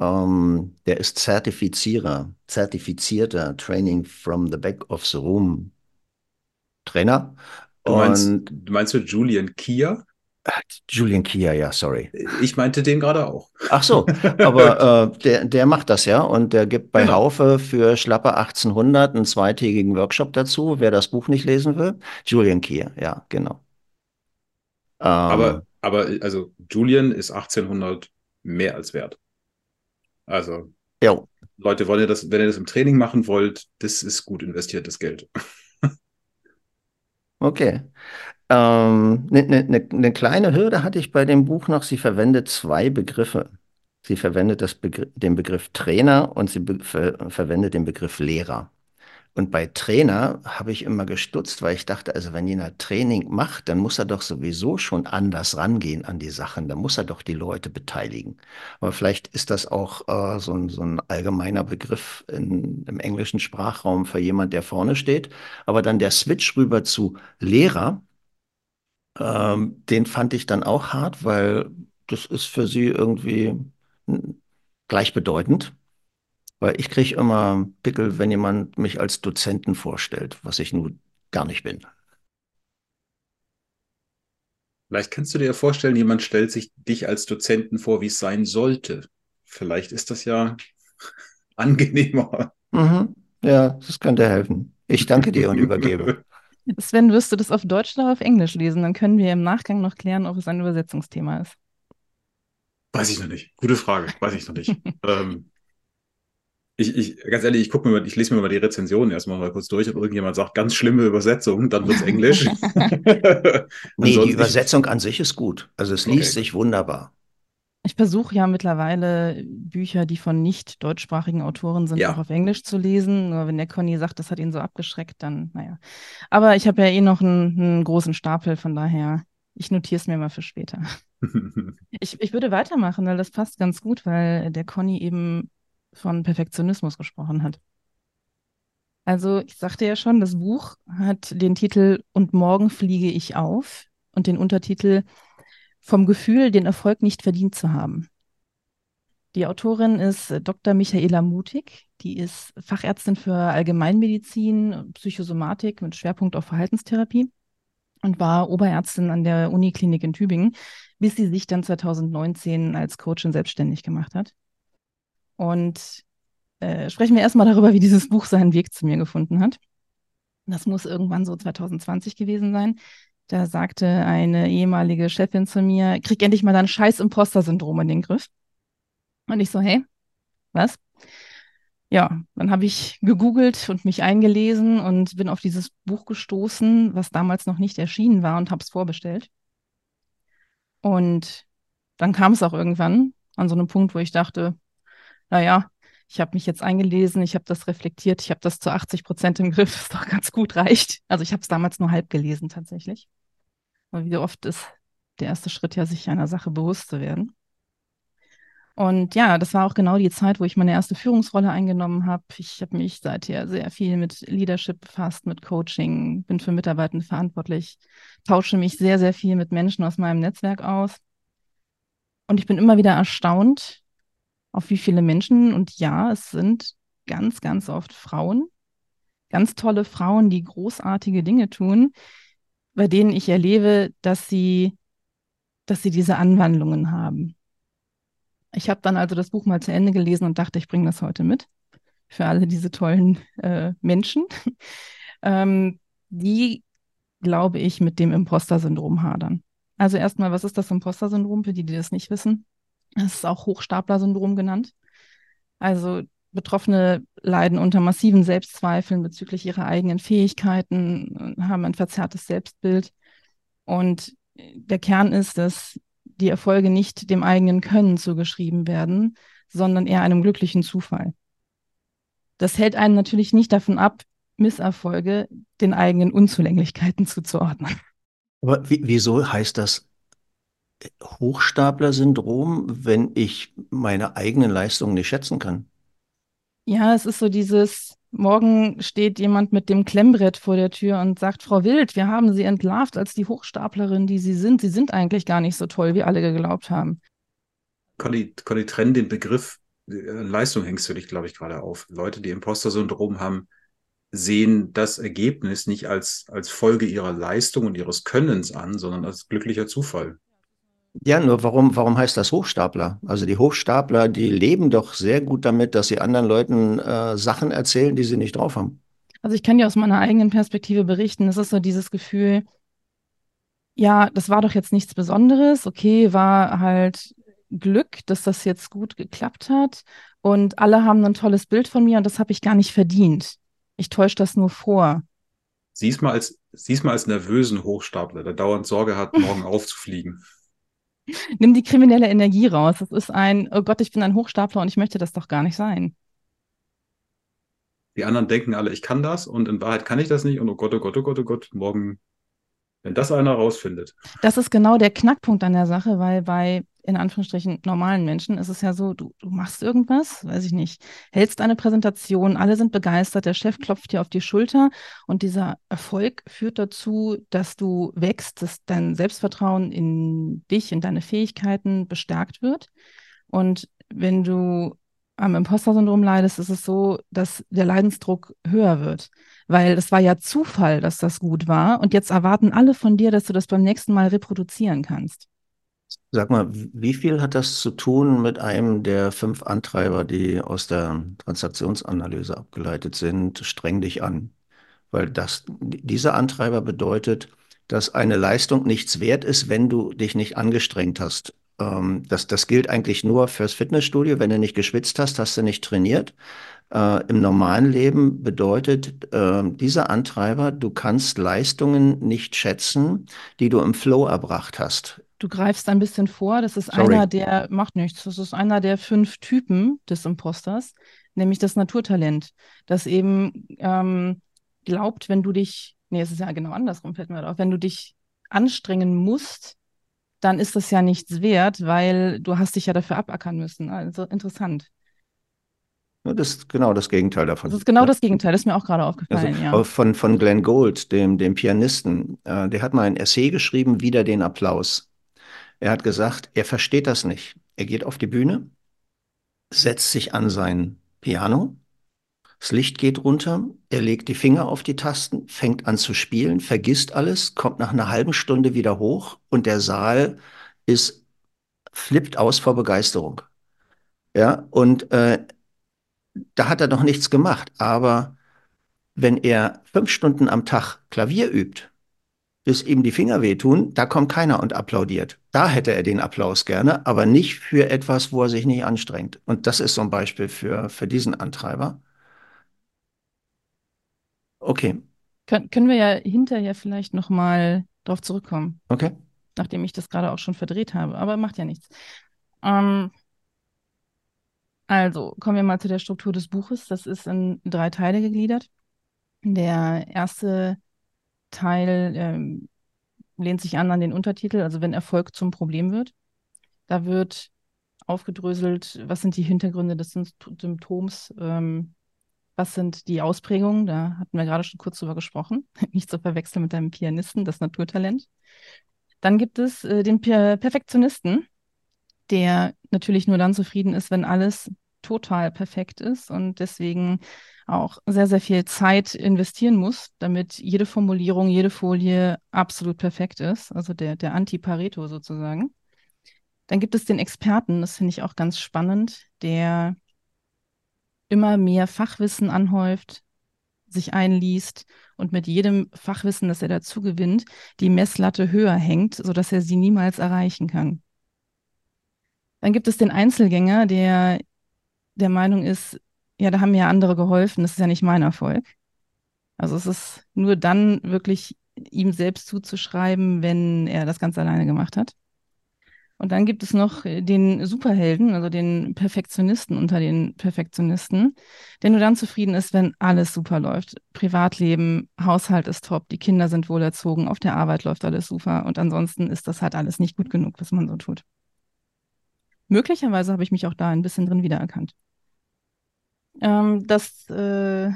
ähm, der ist Zertifizierer, zertifizierter Training from the Back of the Room Trainer. Du meinst, Und, du meinst du Julian Kia? Julian Kia, ja, sorry. Ich meinte den gerade auch. Ach so, aber [laughs] äh, der, der macht das ja und der gibt bei genau. Haufe für schlappe 1800 einen zweitägigen Workshop dazu, wer das Buch nicht lesen will. Julian Kia, ja, genau. Ähm, aber, aber also Julian ist 1800 mehr als wert. Also, jo. Leute, wollen ihr das, wenn ihr das im Training machen wollt, das ist gut investiertes Geld. [laughs] okay. Ähm, eine ne, ne, ne kleine Hürde hatte ich bei dem Buch noch. Sie verwendet zwei Begriffe. Sie verwendet Begr den Begriff Trainer und sie be ver verwendet den Begriff Lehrer. Und bei Trainer habe ich immer gestutzt, weil ich dachte, also wenn jemand Training macht, dann muss er doch sowieso schon anders rangehen an die Sachen. Dann muss er doch die Leute beteiligen. Aber vielleicht ist das auch äh, so, ein, so ein allgemeiner Begriff in, im englischen Sprachraum für jemand, der vorne steht. Aber dann der Switch rüber zu Lehrer, ähm, den fand ich dann auch hart, weil das ist für sie irgendwie hm, gleichbedeutend. Weil ich kriege immer Pickel, wenn jemand mich als Dozenten vorstellt, was ich nun gar nicht bin. Vielleicht kannst du dir vorstellen, jemand stellt sich dich als Dozenten vor, wie es sein sollte. Vielleicht ist das ja [laughs] angenehmer. Mhm. Ja, das könnte helfen. Ich danke dir und übergebe. [laughs] Sven, wirst du das auf Deutsch oder auf Englisch lesen? Dann können wir im Nachgang noch klären, ob es ein Übersetzungsthema ist. Weiß ich noch nicht. Gute Frage. Weiß ich noch nicht. [laughs] ähm, ich, ich, ganz ehrlich, ich gucke mir mal, ich lese mir mal die Rezensionen erstmal mal kurz durch, ob irgendjemand sagt, ganz schlimme Übersetzung, dann wird es Englisch. [laughs] [laughs] nee, die Übersetzung an sich ist gut. Also es liest okay. sich wunderbar. Ich versuche ja mittlerweile Bücher, die von nicht deutschsprachigen Autoren sind, ja. auch auf Englisch zu lesen. Nur wenn der Conny sagt, das hat ihn so abgeschreckt, dann, naja. Aber ich habe ja eh noch einen, einen großen Stapel, von daher, ich notiere es mir mal für später. [laughs] ich, ich würde weitermachen, weil das passt ganz gut, weil der Conny eben von Perfektionismus gesprochen hat. Also ich sagte ja schon, das Buch hat den Titel Und morgen fliege ich auf und den Untertitel Vom Gefühl, den Erfolg nicht verdient zu haben. Die Autorin ist Dr. Michaela Mutig. Die ist Fachärztin für Allgemeinmedizin, Psychosomatik mit Schwerpunkt auf Verhaltenstherapie und war Oberärztin an der Uniklinik in Tübingen, bis sie sich dann 2019 als Coachin selbstständig gemacht hat. Und äh, sprechen wir erstmal darüber, wie dieses Buch seinen Weg zu mir gefunden hat. Das muss irgendwann so 2020 gewesen sein. Da sagte eine ehemalige Chefin zu mir, krieg endlich mal dein scheiß Imposter-Syndrom in den Griff. Und ich so, hey, was? Ja, dann habe ich gegoogelt und mich eingelesen und bin auf dieses Buch gestoßen, was damals noch nicht erschienen war und habe es vorbestellt. Und dann kam es auch irgendwann an so einem Punkt, wo ich dachte, naja, ich habe mich jetzt eingelesen, ich habe das reflektiert, ich habe das zu 80 Prozent im Griff, [laughs] was doch ganz gut reicht. Also ich habe es damals nur halb gelesen tatsächlich. Aber wie oft ist der erste Schritt ja, sich einer Sache bewusst zu werden. Und ja, das war auch genau die Zeit, wo ich meine erste Führungsrolle eingenommen habe. Ich habe mich seither sehr viel mit Leadership befasst, mit Coaching, bin für Mitarbeitende verantwortlich, tausche mich sehr, sehr viel mit Menschen aus meinem Netzwerk aus. Und ich bin immer wieder erstaunt, auf wie viele Menschen, und ja, es sind ganz, ganz oft Frauen, ganz tolle Frauen, die großartige Dinge tun, bei denen ich erlebe, dass sie, dass sie diese Anwandlungen haben ich habe dann also das Buch mal zu Ende gelesen und dachte, ich bringe das heute mit für alle diese tollen äh, Menschen, [laughs] ähm, die, glaube ich, mit dem Imposter-Syndrom hadern. Also erstmal, was ist das Imposter-Syndrom, für die, die das nicht wissen? Es ist auch Hochstapler-Syndrom genannt. Also Betroffene leiden unter massiven Selbstzweifeln bezüglich ihrer eigenen Fähigkeiten, haben ein verzerrtes Selbstbild. Und der Kern ist, dass die Erfolge nicht dem eigenen Können zugeschrieben werden, sondern eher einem glücklichen Zufall. Das hält einen natürlich nicht davon ab, Misserfolge den eigenen Unzulänglichkeiten zuzuordnen. Aber wieso heißt das Hochstapler-Syndrom, wenn ich meine eigenen Leistungen nicht schätzen kann? Ja, es ist so dieses, Morgen steht jemand mit dem Klemmbrett vor der Tür und sagt, Frau Wild, wir haben Sie entlarvt als die Hochstaplerin, die Sie sind. Sie sind eigentlich gar nicht so toll, wie alle geglaubt haben. Conny, Conny trenn den Begriff äh, Leistung hängst du dich, glaube ich, gerade auf. Leute, die Imposter-Syndrom haben, sehen das Ergebnis nicht als, als Folge ihrer Leistung und ihres Könnens an, sondern als glücklicher Zufall. Ja, nur warum, warum heißt das Hochstapler? Also die Hochstapler, die leben doch sehr gut damit, dass sie anderen Leuten äh, Sachen erzählen, die sie nicht drauf haben. Also ich kann dir aus meiner eigenen Perspektive berichten, es ist so dieses Gefühl, ja, das war doch jetzt nichts Besonderes, okay, war halt Glück, dass das jetzt gut geklappt hat und alle haben ein tolles Bild von mir und das habe ich gar nicht verdient. Ich täusche das nur vor. Siehst mal als, siehst mal als nervösen Hochstapler, der dauernd Sorge hat, morgen [laughs] aufzufliegen. Nimm die kriminelle Energie raus. Das ist ein, oh Gott, ich bin ein Hochstapler und ich möchte das doch gar nicht sein. Die anderen denken alle, ich kann das und in Wahrheit kann ich das nicht und oh Gott, oh Gott, oh Gott, oh Gott, morgen, wenn das einer rausfindet. Das ist genau der Knackpunkt an der Sache, weil bei in Anführungsstrichen normalen Menschen ist es ja so, du, du machst irgendwas, weiß ich nicht, hältst eine Präsentation, alle sind begeistert, der Chef klopft dir auf die Schulter und dieser Erfolg führt dazu, dass du wächst, dass dein Selbstvertrauen in dich, in deine Fähigkeiten bestärkt wird. Und wenn du am Imposter-Syndrom leidest, ist es so, dass der Leidensdruck höher wird. Weil es war ja Zufall, dass das gut war. Und jetzt erwarten alle von dir, dass du das beim nächsten Mal reproduzieren kannst. Sag mal, wie viel hat das zu tun mit einem der fünf Antreiber, die aus der Transaktionsanalyse abgeleitet sind? Streng dich an. Weil das, dieser Antreiber bedeutet, dass eine Leistung nichts wert ist, wenn du dich nicht angestrengt hast. Ähm, das, das gilt eigentlich nur fürs Fitnessstudio. Wenn du nicht geschwitzt hast, hast du nicht trainiert. Äh, Im normalen Leben bedeutet äh, dieser Antreiber, du kannst Leistungen nicht schätzen, die du im Flow erbracht hast. Du greifst ein bisschen vor. Das ist Sorry. einer der, macht nichts, das ist einer der fünf Typen des Imposters, nämlich das Naturtalent, das eben ähm, glaubt, wenn du dich, nee, es ist ja genau andersrum, fällt mir auf, wenn du dich anstrengen musst, dann ist das ja nichts wert, weil du hast dich ja dafür abackern müssen. Also interessant. Das ist genau das Gegenteil davon. Das ist genau das Gegenteil, das ist mir auch gerade aufgefallen, Also, ja. auch von, von Glenn Gould, dem, dem Pianisten, äh, der hat mal ein Essay geschrieben, Wider den Applaus. Er hat gesagt, er versteht das nicht. Er geht auf die Bühne, setzt sich an sein Piano, das Licht geht runter, er legt die Finger auf die Tasten, fängt an zu spielen, vergisst alles, kommt nach einer halben Stunde wieder hoch und der Saal ist, flippt aus vor Begeisterung. Ja, und äh, da hat er noch nichts gemacht, aber wenn er fünf Stunden am Tag Klavier übt, bis ihm die Finger wehtun, da kommt keiner und applaudiert. Da hätte er den Applaus gerne, aber nicht für etwas, wo er sich nicht anstrengt. Und das ist so ein Beispiel für, für diesen Antreiber. Okay, Kön können wir ja hinterher vielleicht nochmal drauf zurückkommen, okay. nachdem ich das gerade auch schon verdreht habe, aber macht ja nichts. Ähm, also kommen wir mal zu der Struktur des Buches. Das ist in drei Teile gegliedert. Der erste Teil ähm, lehnt sich an an den Untertitel, also wenn Erfolg zum Problem wird. Da wird aufgedröselt, was sind die Hintergründe des Sympt- Symptoms, ähm, was sind die Ausprägungen, da hatten wir gerade schon kurz drüber gesprochen, [laughs] nicht zu verwechseln mit einem Pianisten, das Naturtalent. Dann gibt es äh, den per Perfektionisten, der natürlich nur dann zufrieden ist, wenn alles total perfekt ist und deswegen auch sehr, sehr viel Zeit investieren muss, damit jede Formulierung, jede Folie absolut perfekt ist, also der, der Anti-Pareto sozusagen. Dann gibt es den Experten, das finde ich auch ganz spannend, der immer mehr Fachwissen anhäuft, sich einliest und mit jedem Fachwissen, das er dazu gewinnt, die Messlatte höher hängt, sodass er sie niemals erreichen kann. Dann gibt es den Einzelgänger, der der Meinung ist, ja, da haben mir ja andere geholfen, das ist ja nicht mein Erfolg. Also es ist nur dann wirklich ihm selbst zuzuschreiben, wenn er das ganz alleine gemacht hat. Und dann gibt es noch den Superhelden, also den Perfektionisten unter den Perfektionisten, der nur dann zufrieden ist, wenn alles super läuft. Privatleben, Haushalt ist top, die Kinder sind wohlerzogen, auf der Arbeit läuft alles super und ansonsten ist das halt alles nicht gut genug, was man so tut. Möglicherweise habe ich mich auch da ein bisschen drin wiedererkannt. Ähm, das, äh,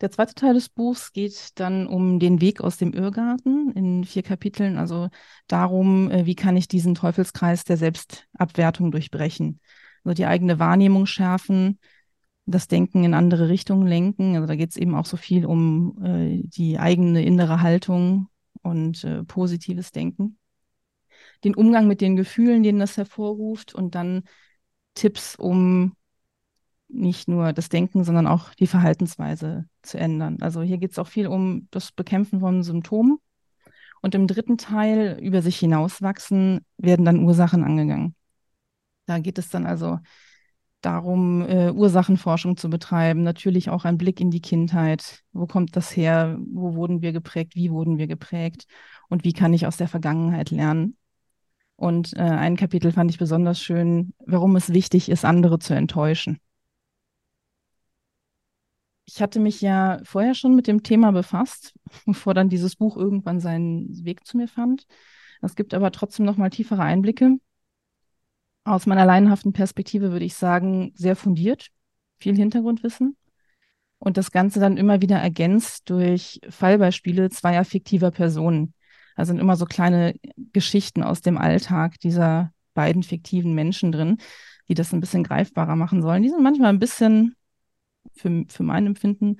der zweite Teil des Buchs geht dann um den Weg aus dem Irrgarten in vier Kapiteln, also darum, äh, wie kann ich diesen Teufelskreis der Selbstabwertung durchbrechen. Also die eigene Wahrnehmung schärfen, das Denken in andere Richtungen lenken. Also da geht es eben auch so viel um äh, die eigene innere Haltung und äh, positives Denken. Den Umgang mit den Gefühlen, denen das hervorruft und dann Tipps, um nicht nur das Denken, sondern auch die Verhaltensweise zu ändern. Also hier geht es auch viel um das Bekämpfen von Symptomen. Und im dritten Teil, über sich hinauswachsen, werden dann Ursachen angegangen. Da geht es dann also darum, äh, Ursachenforschung zu betreiben, natürlich auch ein Blick in die Kindheit. Wo kommt das her? Wo wurden wir geprägt? Wie wurden wir geprägt? Und wie kann ich aus der Vergangenheit lernen? Und äh, ein Kapitel fand ich besonders schön, warum es wichtig ist, andere zu enttäuschen ich hatte mich ja vorher schon mit dem Thema befasst, [laughs] bevor dann dieses Buch irgendwann seinen Weg zu mir fand. Es gibt aber trotzdem noch mal tiefere Einblicke. Aus meiner laienhaften Perspektive würde ich sagen, sehr fundiert, viel Hintergrundwissen und das Ganze dann immer wieder ergänzt durch Fallbeispiele zweier fiktiver Personen. Also sind immer so kleine Geschichten aus dem Alltag dieser beiden fiktiven Menschen drin, die das ein bisschen greifbarer machen sollen. Die sind manchmal ein bisschen für, für mein Empfinden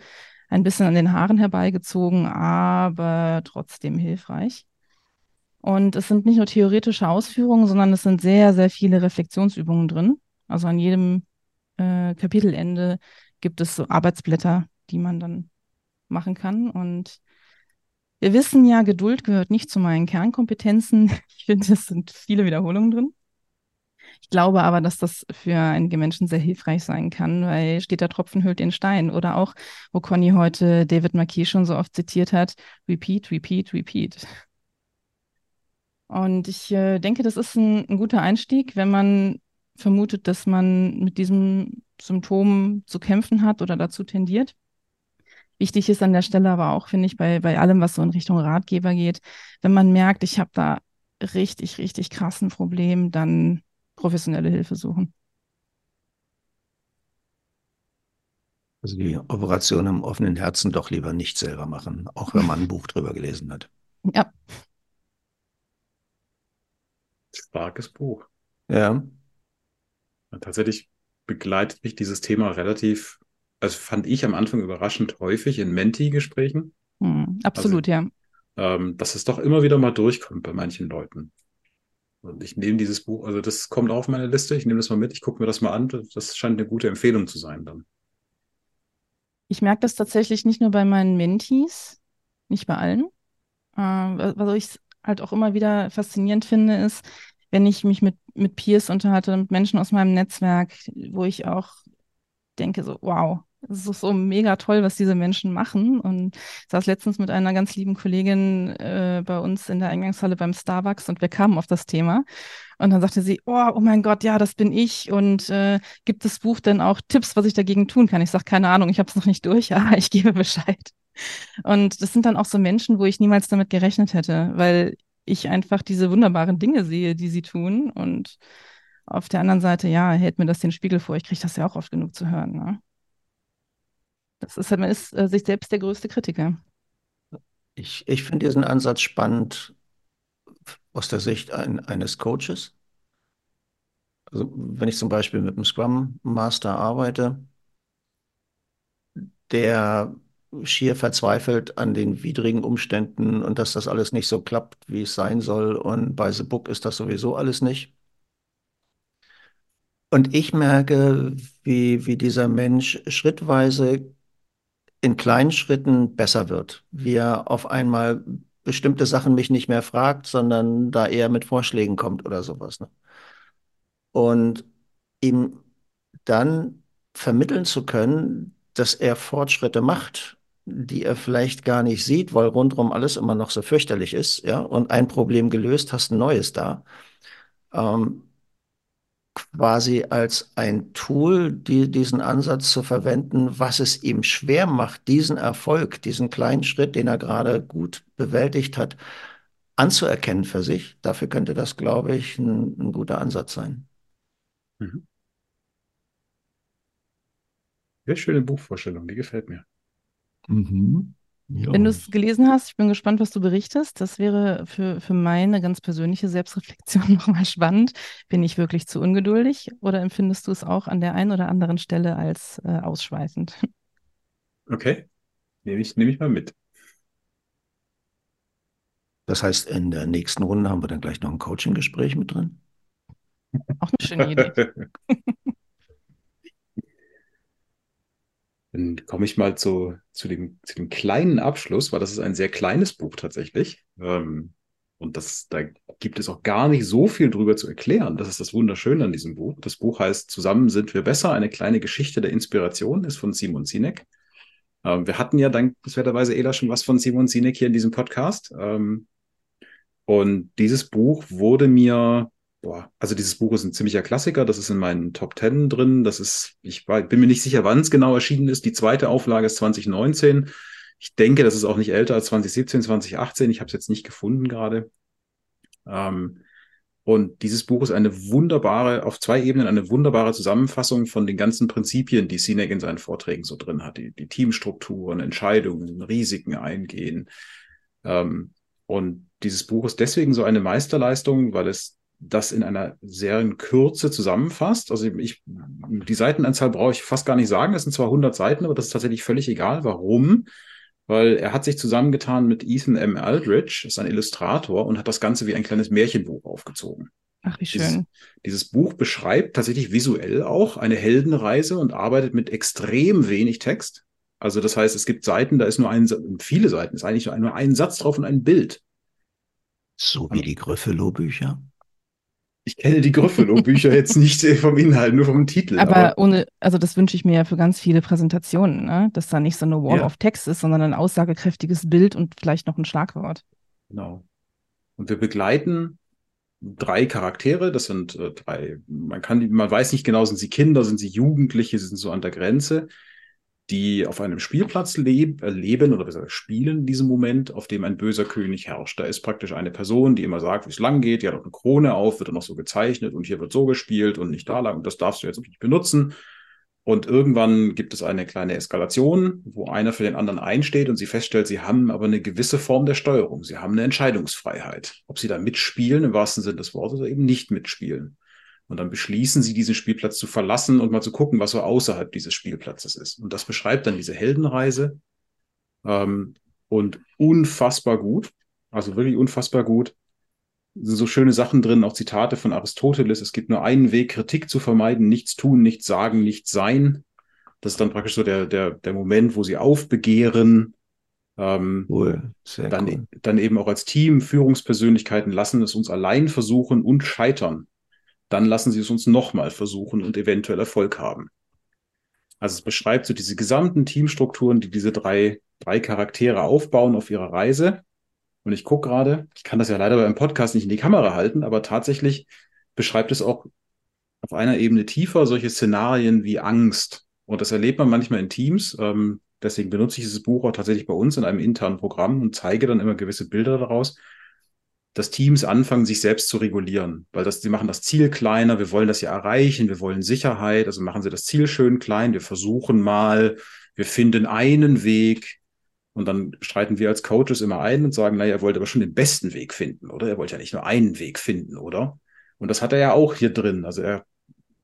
ein bisschen an den Haaren herbeigezogen, aber trotzdem hilfreich. Und es sind nicht nur theoretische Ausführungen, sondern es sind sehr, sehr viele Reflexionsübungen drin. Also an jedem äh, Kapitelende gibt es so Arbeitsblätter, die man dann machen kann. Und wir wissen ja, Geduld gehört nicht zu meinen Kernkompetenzen. [laughs] Ich finde, es sind viele Wiederholungen drin. Ich glaube aber, dass das für einige Menschen sehr hilfreich sein kann, weil steht der Tropfen hüllt den Stein. Oder auch, wo Conny heute David Marquis schon so oft zitiert hat, repeat, repeat, repeat. Und ich äh, denke, das ist ein, ein guter Einstieg, wenn man vermutet, dass man mit diesem Symptom zu kämpfen hat oder dazu tendiert. Wichtig ist an der Stelle aber auch, finde ich, bei, bei allem, was so in Richtung Ratgeber geht, wenn man merkt, ich habe da richtig, richtig krassen Problem, dann professionelle Hilfe suchen. Also die Operation am offenen Herzen doch lieber nicht selber machen, auch wenn man ein Buch drüber gelesen hat. Ja. Starkes Buch. Ja. Tatsächlich begleitet mich dieses Thema relativ, also fand ich am Anfang überraschend häufig in Menti-Gesprächen. Hm, absolut, Also, ja. ähm, dass es doch immer wieder mal durchkommt bei manchen Leuten. Und ich nehme dieses Buch, also das kommt auf meine Liste, ich nehme das mal mit, ich gucke mir das mal an. Das scheint eine gute Empfehlung zu sein dann. Ich merke das tatsächlich nicht nur bei meinen Mentees, nicht bei allen. Äh, wa- was ich halt auch immer wieder faszinierend finde, ist, wenn ich mich mit, mit Peers unterhalte, mit Menschen aus meinem Netzwerk, wo ich auch denke, so, wow, es ist so mega toll, was diese Menschen machen. Und ich saß letztens mit einer ganz lieben Kollegin äh, bei uns in der Eingangshalle beim Starbucks und wir kamen auf das Thema. Und dann sagte sie, oh, oh mein Gott, ja, das bin ich. Und äh, gibt das Buch denn auch Tipps, was ich dagegen tun kann? Ich sage, keine Ahnung, ich habe es noch nicht durch, [laughs] aber ich gebe Bescheid. Und das sind dann auch so Menschen, wo ich niemals damit gerechnet hätte, weil ich einfach diese wunderbaren Dinge sehe, die sie tun. Und auf der anderen Seite, ja, hält mir das den Spiegel vor. Ich kriege das ja auch oft genug zu hören. Ne? Das ist man ist äh, sich selbst der größte Kritiker. Ich, ich finde diesen Ansatz spannend aus der Sicht ein, eines Coaches. Also wenn ich zum Beispiel mit einem Scrum Master arbeite, der schier verzweifelt an den widrigen Umständen und dass das alles nicht so klappt, wie es sein soll. Und bei The Book ist das sowieso alles nicht. Und ich merke, wie, wie dieser Mensch schrittweise in kleinen Schritten besser wird. Wie er auf einmal bestimmte Sachen mich nicht mehr fragt, sondern da eher mit Vorschlägen kommt oder sowas. Ne? Und ihm dann vermitteln zu können, dass er Fortschritte macht, die er vielleicht gar nicht sieht, weil rundherum alles immer noch so fürchterlich ist, ja, und ein Problem gelöst, hast ein neues da. Ähm, quasi als ein Tool, die, diesen Ansatz zu verwenden, was es ihm schwer macht, diesen Erfolg, diesen kleinen Schritt, den er gerade gut bewältigt hat, anzuerkennen für sich. Dafür könnte das, glaube ich, ein, ein guter Ansatz sein. Mhm. Sehr schöne Buchvorstellung, die gefällt mir. Mhm. Ja. Wenn du es gelesen hast, ich bin gespannt, was du berichtest. Das wäre für, für meine ganz persönliche Selbstreflexion [laughs] nochmal spannend. Bin ich wirklich zu ungeduldig oder empfindest du es auch an der einen oder anderen Stelle als äh, ausschweifend? [laughs] Okay, nehme ich, nehme ich mal mit. Das heißt, in der nächsten Runde haben wir dann gleich noch ein Coaching-Gespräch mit drin. Auch eine schöne Idee. [laughs] Dann komme ich mal zu, zu, dem, zu dem kleinen Abschluss, weil das ist ein sehr kleines Buch tatsächlich. Ähm, und das, da gibt es auch gar nicht so viel drüber zu erklären. Das ist das Wunderschöne an diesem Buch. Das Buch heißt Zusammen sind wir besser, eine kleine Geschichte der Inspiration, ist von Simon Sinek. Ähm, wir hatten ja dankenswerterweise, Ela, schon was von Simon Sinek hier in diesem Podcast. Ähm, und dieses Buch wurde mir Boah, also dieses Buch ist ein ziemlicher Klassiker, das ist in meinen Top Ten drin. Das ist, ich war, bin mir nicht sicher, wann es genau erschienen ist. Die zweite Auflage ist 2019. Ich denke, das ist auch nicht älter als 2017, 2018. Ich habe es jetzt nicht gefunden gerade. Ähm, und dieses Buch ist eine wunderbare, auf zwei Ebenen eine wunderbare Zusammenfassung von den ganzen Prinzipien, die Sinek in seinen Vorträgen so drin hat. Die, die Teamstrukturen, Entscheidungen, Risiken eingehen. Ähm, und dieses Buch ist deswegen so eine Meisterleistung, weil es das in einer sehr Kürze zusammenfasst. Also ich, die Seitenanzahl brauche ich fast gar nicht sagen. Es sind zwar 100 Seiten, aber das ist tatsächlich völlig egal. Warum? Weil er hat sich zusammengetan mit Ethan M. Aldrich, ist ein Illustrator, und hat das Ganze wie ein kleines Märchenbuch aufgezogen. Ach, wie schön. Dieses, dieses Buch beschreibt tatsächlich visuell auch eine Heldenreise und arbeitet mit extrem wenig Text. Also das heißt, es gibt Seiten, da ist nur ein, viele Seiten, ist eigentlich nur ein Satz drauf und ein Bild. So wie die Gryffalo-Bücher. Ich kenne die Gryffalo-Bücher jetzt nicht vom Inhalt, nur vom Titel. Aber, aber, ohne, also das wünsche ich mir ja für ganz viele Präsentationen, ne? dass da nicht so eine Wall ja. of Text ist, sondern ein aussagekräftiges Bild und vielleicht noch ein Schlagwort. Genau. Und wir begleiten drei Charaktere, das sind äh, drei, man kann, man weiß nicht genau, sind sie Kinder, sind sie Jugendliche, sind so an der Grenze, die auf einem Spielplatz leb, äh, leben oder besser spielen in diesem Moment, auf dem ein böser König herrscht. Da ist praktisch eine Person, die immer sagt, wie es lang geht, die hat auch eine Krone auf, wird dann noch so gezeichnet und hier wird so gespielt und nicht da lang und das darfst du jetzt nicht benutzen. Und irgendwann gibt es eine kleine Eskalation, wo einer für den anderen einsteht und sie feststellt, sie haben aber eine gewisse Form der Steuerung. Sie haben eine Entscheidungsfreiheit. Ob sie da mitspielen, im wahrsten Sinne des Wortes, oder eben nicht mitspielen. Und dann beschließen sie, diesen Spielplatz zu verlassen und mal zu gucken, was so außerhalb dieses Spielplatzes ist. Und das beschreibt dann diese Heldenreise. Ähm, und unfassbar gut. Also wirklich unfassbar gut so schöne Sachen drin, auch Zitate von Aristoteles. Es gibt nur einen Weg, Kritik zu vermeiden, nichts tun, nichts sagen, nichts sein. Das ist dann praktisch so der, der, der Moment, wo sie aufbegehren. Ähm, cool. Dann, cool. dann eben auch als Team, Führungspersönlichkeiten lassen es uns allein versuchen und scheitern. Dann lassen sie es uns nochmal versuchen und eventuell Erfolg haben. Also es beschreibt so diese gesamten Teamstrukturen, die diese drei, drei Charaktere aufbauen auf ihrer Reise. Und ich gucke gerade, ich kann das ja leider beim Podcast nicht in die Kamera halten, aber tatsächlich beschreibt es auch auf einer Ebene tiefer solche Szenarien wie Angst. Und das erlebt man manchmal in Teams. Ähm, deswegen benutze ich dieses Buch auch tatsächlich bei uns in einem internen Programm und zeige dann immer gewisse Bilder daraus, dass Teams anfangen, sich selbst zu regulieren, weil das, sie machen das Ziel kleiner, wir wollen das ja erreichen, wir wollen Sicherheit, also machen sie das Ziel schön klein, wir versuchen mal, wir finden einen Weg, und dann streiten wir als Coaches immer ein und sagen, naja, er wollte aber schon den besten Weg finden, oder? Er wollte ja nicht nur einen Weg finden, oder? Und das hat er ja auch hier drin. Also er,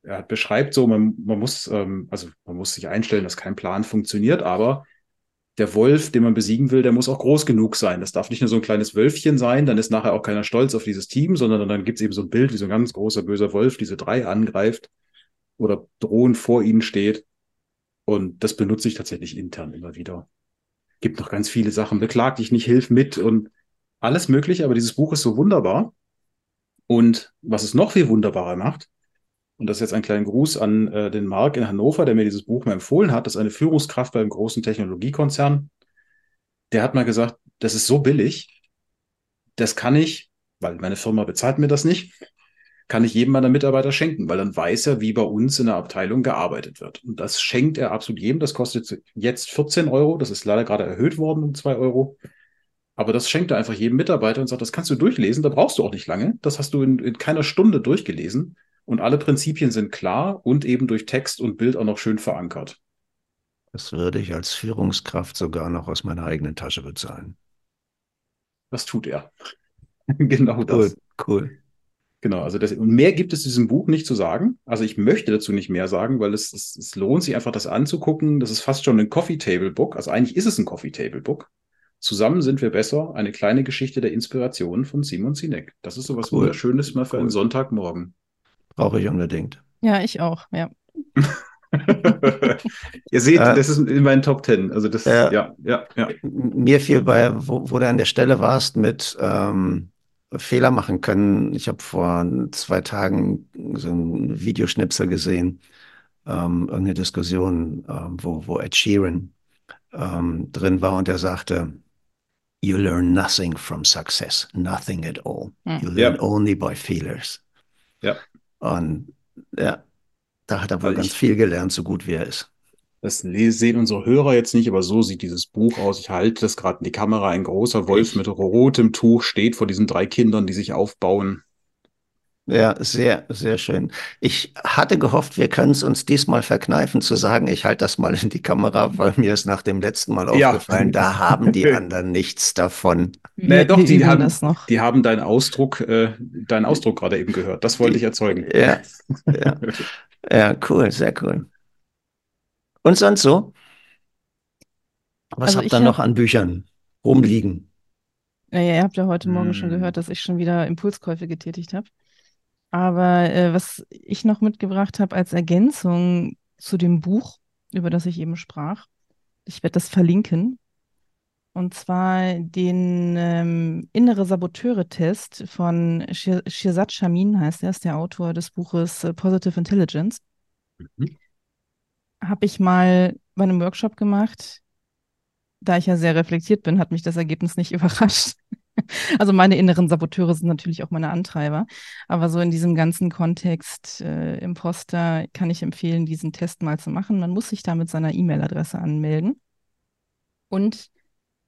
er beschreibt so, man, man muss, ähm, also man muss sich einstellen, dass kein Plan funktioniert, aber der Wolf, den man besiegen will, der muss auch groß genug sein. Das darf nicht nur so ein kleines Wölfchen sein, dann ist nachher auch keiner stolz auf dieses Team, sondern dann gibt es eben so ein Bild, wie so ein ganz großer böser Wolf diese drei angreift oder drohend vor ihnen steht. Und das benutze ich tatsächlich intern immer wieder gibt noch ganz viele Sachen. Beklag dich nicht, hilf mit und alles mögliche. Aber dieses Buch ist so wunderbar. Und was es noch viel wunderbarer macht, und das ist jetzt ein kleiner Gruß an äh, den Marc in Hannover, der mir dieses Buch mal empfohlen hat, das ist eine Führungskraft beim großen Technologiekonzern. Der hat mal gesagt, das ist so billig, das kann ich, weil meine Firma bezahlt mir das nicht, kann ich jedem meiner Mitarbeiter schenken, weil dann weiß er, wie bei uns in der Abteilung gearbeitet wird. Und das schenkt er absolut jedem. Das kostet jetzt 14 Euro. Das ist leider gerade erhöht worden um 2 Euro. Aber das schenkt er einfach jedem Mitarbeiter und sagt, das kannst du durchlesen, da brauchst du auch nicht lange. Das hast du in, in keiner Stunde durchgelesen. Und alle Prinzipien sind klar und eben durch Text und Bild auch noch schön verankert. Das würde ich als Führungskraft sogar noch aus meiner eigenen Tasche bezahlen. Das tut er. [laughs] genau das. Cool, cool. Genau, also das, und mehr gibt es diesem Buch nicht zu sagen. Also ich möchte dazu nicht mehr sagen, weil es, es, es lohnt sich einfach, das anzugucken. Das ist fast schon ein Coffee Table Book. Also eigentlich ist es ein Coffee Table Book. Zusammen sind wir besser. Eine kleine Geschichte der Inspiration von Simon Sinek. Das ist sowas cool. Wunderschönes mal für cool. einen Sonntagmorgen. Brauche ich unbedingt. Ja, ich auch, ja. [laughs] Ihr seht, äh, das ist in meinen Top Ten. Also das, äh, ja, ja, ja. Mir fiel bei, wo, wo du an der Stelle warst mit ähm, Fehler machen können. Ich habe vor zwei Tagen so ein Videoschnipsel gesehen, ähm, irgendeine Diskussion, ähm, wo, wo Ed Sheeran ähm, drin war und er sagte, You learn nothing from success, nothing at all. Hm. You learn ja. only by failures. Ja. Und ja, da hat er wohl ganz viel gelernt, so gut wie er ist. Das sehen unsere Hörer jetzt nicht, aber so sieht dieses Buch aus. Ich halte das gerade in die Kamera. Ein großer Wolf mit rotem Tuch steht vor diesen drei Kindern, die sich aufbauen. Ja, sehr, sehr schön. Ich hatte gehofft, wir können es uns diesmal verkneifen zu sagen, ich halte das mal in die Kamera, weil mir ist nach dem letzten Mal ja. aufgefallen, da haben die [laughs] anderen nichts davon. Nee, doch, die, haben, das noch. die haben deinen Ausdruck, äh, deinen Ausdruck gerade eben gehört. Das wollte ich erzeugen. Ja, ja. ja, cool, sehr cool. Und sonst so? Was also habt ihr noch an Büchern rumliegen? Naja, ihr habt ja heute Morgen schon hm. gehört, dass ich schon wieder Impulskäufe getätigt habe. Aber äh, was ich noch mitgebracht habe als Ergänzung zu dem Buch, über das ich eben sprach, ich werde das verlinken. Und zwar den ähm, innere Saboteure-Test von Shir Shirzad Shamin heißt er, ist der Autor des Buches äh, Positive Intelligence. Mhm habe ich mal bei einem Workshop gemacht. Da ich ja sehr reflektiert bin, hat mich das Ergebnis nicht [laughs] überrascht. [laughs] Also meine inneren Saboteure sind natürlich auch meine Antreiber. Aber so in diesem ganzen Kontext äh, Imposter kann ich empfehlen, diesen Test mal zu machen. Man muss sich da mit seiner E-Mail-Adresse anmelden. Und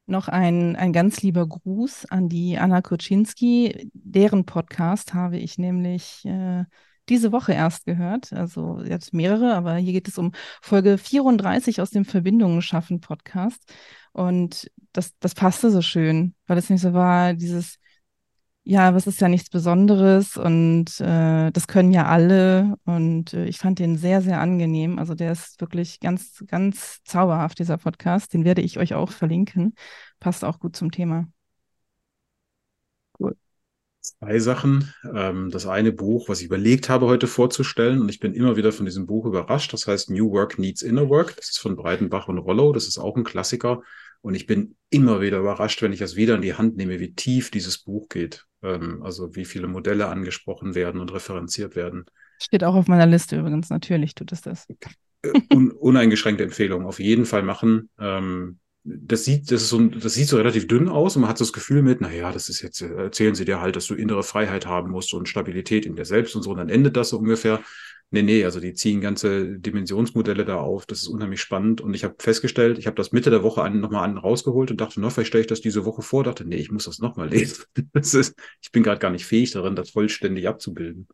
noch ein, ein ganz lieber Gruß an die Anna Kuczynski. Deren Podcast habe ich nämlich äh, diese Woche erst gehört. Also jetzt mehrere, aber hier geht es um Folge 34 aus dem Verbindungen schaffen Podcast. Und das, das passte so schön, weil es nicht so war, dieses, ja, es ist ja nichts Besonderes und äh, das können ja alle. Und äh, ich fand den sehr, sehr angenehm. Also der ist wirklich ganz, ganz zauberhaft, dieser Podcast. Den werde ich euch auch verlinken. Passt auch gut zum Thema. Zwei Sachen. Ähm, das eine Buch, was ich überlegt habe, heute vorzustellen, und ich bin immer wieder von diesem Buch überrascht. Das heißt New Work Needs Inner Work. Das ist von Breitenbach und Rollo. Das ist auch ein Klassiker. Und ich bin immer wieder überrascht, wenn ich das wieder in die Hand nehme, wie tief dieses Buch geht. Ähm, also wie viele Modelle angesprochen werden und referenziert werden. Steht auch auf meiner Liste übrigens, natürlich tut es das. Äh, un uneingeschränkte Empfehlung, auf jeden Fall machen. Ähm, das sieht, das ist so, das sieht so relativ dünn aus und man hat so das Gefühl mit, naja, das ist jetzt, erzählen sie dir halt, dass du innere Freiheit haben musst und Stabilität in dir selbst und so, und dann endet das so ungefähr. Nee, nee, also die ziehen ganze Dimensionsmodelle da auf. Das ist unheimlich spannend. Und ich habe festgestellt, ich habe das Mitte der Woche nochmal an rausgeholt und dachte, na, vielleicht stelle ich das diese Woche vor. Dachte, nee, ich muss das nochmal lesen. [laughs] Das ist, ich bin gerade gar nicht fähig darin, das vollständig abzubilden.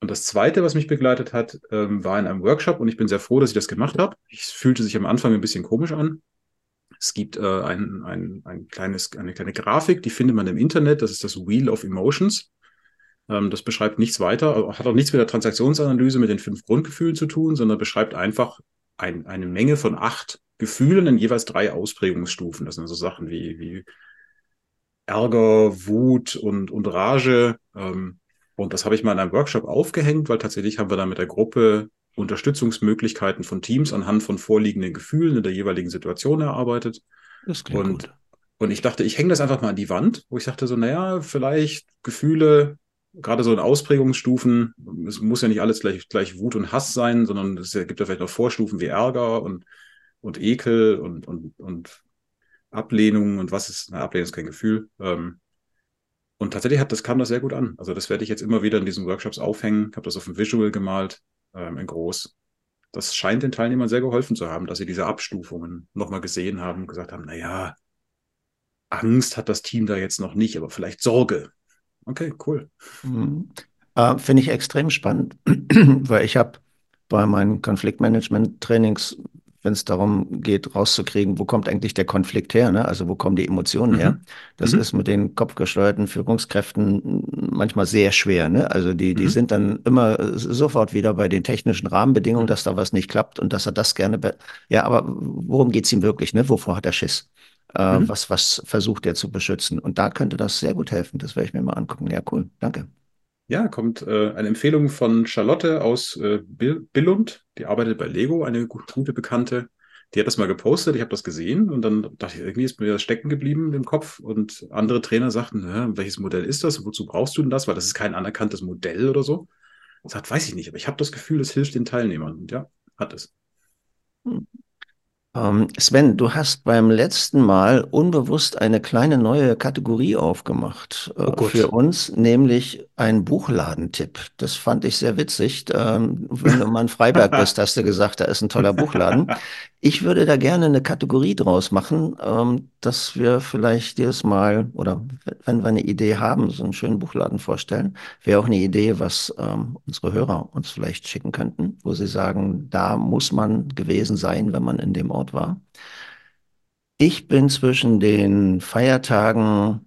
Und das Zweite, was mich begleitet hat, ähm, war in einem Workshop und ich bin sehr froh, dass ich das gemacht habe. Es fühlte sich am Anfang ein bisschen komisch an. Es gibt äh, ein, ein, ein kleines, eine kleine Grafik, die findet man im Internet. Das ist das Wheel of Emotions. Ähm, das beschreibt nichts weiter, hat auch nichts mit der Transaktionsanalyse mit den fünf Grundgefühlen zu tun, sondern beschreibt einfach ein, eine Menge von acht Gefühlen in jeweils drei Ausprägungsstufen. Das sind so Sachen wie, wie Ärger, Wut und, und Rage. Ähm, und das habe ich mal in einem Workshop aufgehängt, weil tatsächlich haben wir da mit der Gruppe Unterstützungsmöglichkeiten von Teams anhand von vorliegenden Gefühlen in der jeweiligen Situation erarbeitet. Das klingt und, gut. Und ich dachte, ich hänge das einfach mal an die Wand, wo ich dachte so, naja, vielleicht Gefühle gerade so in Ausprägungsstufen, es muss ja nicht alles gleich, gleich Wut und Hass sein, sondern es gibt ja vielleicht noch Vorstufen wie Ärger und, und Ekel und, und, und Ablehnung und was ist, na, Ablehnung ist kein Gefühl. Ähm, und tatsächlich hat das, kam das sehr gut an. Also das werde ich jetzt immer wieder in diesen Workshops aufhängen. Ich habe das auf dem Visual gemalt, ähm, in groß. Das scheint den Teilnehmern sehr geholfen zu haben, dass sie diese Abstufungen nochmal gesehen haben und gesagt haben, naja, Angst hat das Team da jetzt noch nicht, aber vielleicht Sorge. Okay, cool. Mhm. Äh, Finde ich extrem spannend, [clears throat] weil ich habe bei meinen Konfliktmanagement-Trainings, wenn es darum geht, rauszukriegen, wo kommt eigentlich der Konflikt her, ne? also wo kommen die Emotionen mhm. her, das mhm. ist mit den kopfgesteuerten Führungskräften manchmal sehr schwer. Ne? Also die, die mhm. sind dann immer sofort wieder bei den technischen Rahmenbedingungen, mhm. dass da was nicht klappt und dass er das gerne, ja, aber worum geht es ihm wirklich? Ne? Wovor hat er Schiss? Äh, mhm. was, was versucht er zu beschützen? Und da könnte das sehr gut helfen. Das werde ich mir mal angucken. Ja, cool. Danke. Ja, kommt äh, eine Empfehlung von Charlotte aus äh, Billund. Die arbeitet bei Lego, eine gute Bekannte. Die hat das mal gepostet, ich habe das gesehen und dann dachte ich, irgendwie ist mir das stecken geblieben im Kopf. Und andere Trainer sagten, welches Modell ist das? Wozu brauchst du denn das? Weil das ist kein anerkanntes Modell oder so. Ich sagte, weiß ich nicht, aber ich habe das Gefühl, es hilft den Teilnehmern. Und ja, hat es. Hm. Ähm, Sven, du hast beim letzten Mal unbewusst eine kleine neue Kategorie aufgemacht äh, Oh für uns, nämlich ein Buchladentipp. Das fand ich sehr witzig. Ähm, wenn du mal in Freiberg [laughs] bist, hast du gesagt, da ist ein toller Buchladen. Ich würde da gerne eine Kategorie draus machen, ähm, dass wir vielleicht jedes Mal oder wenn wir eine Idee haben, so einen schönen Buchladen vorstellen. Wäre auch eine Idee, was ähm, unsere Hörer uns vielleicht schicken könnten, wo sie sagen, da muss man gewesen sein, wenn man in dem Ort war. Ich bin zwischen den Feiertagen,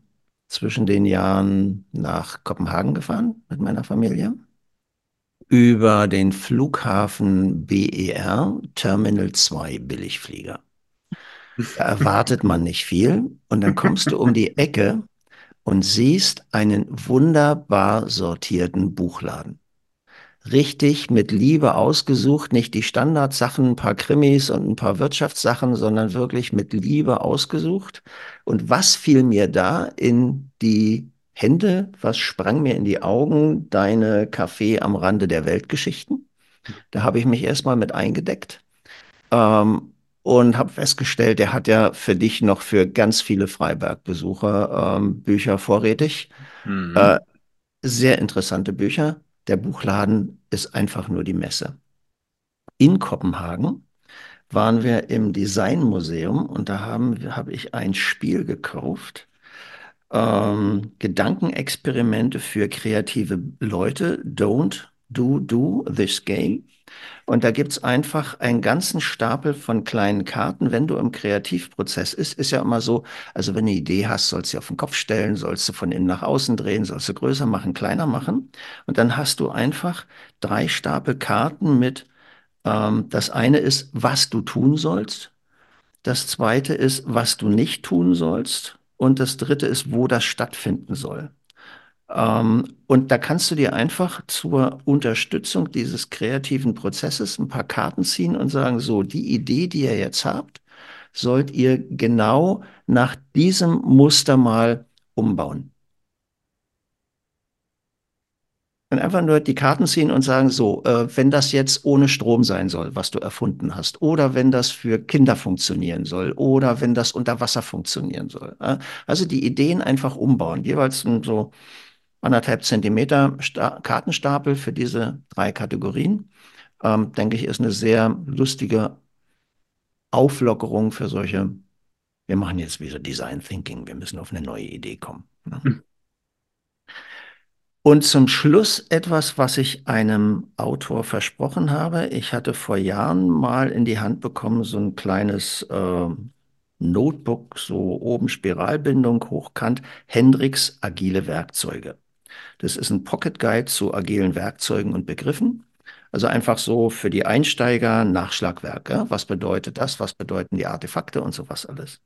zwischen den Jahren nach Kopenhagen gefahren mit meiner Familie. Über den Flughafen BER, Terminal 2 Billigflieger. Da erwartet man nicht viel und dann kommst du um die Ecke und siehst einen wunderbar sortierten Buchladen. Richtig mit Liebe ausgesucht, nicht die Standardsachen, ein paar Krimis und ein paar Wirtschaftssachen, sondern wirklich mit Liebe ausgesucht. Und was fiel mir da in die Hände, was sprang mir in die Augen? Deine Café am Rande der Weltgeschichten. Da habe ich mich erstmal mit eingedeckt. Ähm, und habe festgestellt, der hat ja für dich noch für ganz viele Freiberg-Besucher ähm, Bücher vorrätig. Mhm. Äh, sehr interessante Bücher. Der Buchladen ist einfach nur die Messe. In Kopenhagen waren wir im Designmuseum und da habe ich ein Spiel gekauft. ähm, Gedankenexperimente für kreative Leute. Don't do do this game. Und da gibt's einfach einen ganzen Stapel von kleinen Karten. Wenn du im Kreativprozess ist, ist ja immer so, also wenn du eine Idee hast, sollst du sie auf den Kopf stellen, sollst du von innen nach außen drehen, sollst du größer machen, kleiner machen. Und dann hast du einfach drei Stapel Karten mit, ähm, das eine ist, was du tun sollst. Das zweite ist, was du nicht tun sollst. Und das dritte ist, wo das stattfinden soll. Ähm, und da kannst du dir einfach zur Unterstützung dieses kreativen Prozesses ein paar Karten ziehen und sagen, so, die Idee, die ihr jetzt habt, sollt ihr genau nach diesem Muster mal umbauen. Und einfach nur die Karten ziehen und sagen, so, äh, wenn das jetzt ohne Strom sein soll, was du erfunden hast, oder wenn das für Kinder funktionieren soll, oder wenn das unter Wasser funktionieren soll. Äh? Also die Ideen einfach umbauen, jeweils so anderthalb Zentimeter Sta Kartenstapel für diese drei Kategorien. Ähm, denke ich, ist eine sehr lustige Auflockerung für solche. Wir machen jetzt wieder Design Thinking. Wir müssen auf eine neue Idee kommen. Ne? Hm. Und zum Schluss etwas, was ich einem Autor versprochen habe. Ich hatte vor Jahren mal in die Hand bekommen, so ein kleines äh, Notebook, so oben Spiralbindung, hochkant, Hendricks agile Werkzeuge. Das ist ein Pocket Guide zu agilen Werkzeugen und Begriffen. Also einfach so für die Einsteiger Nachschlagwerke. Was bedeutet das? Was bedeuten die Artefakte und sowas alles?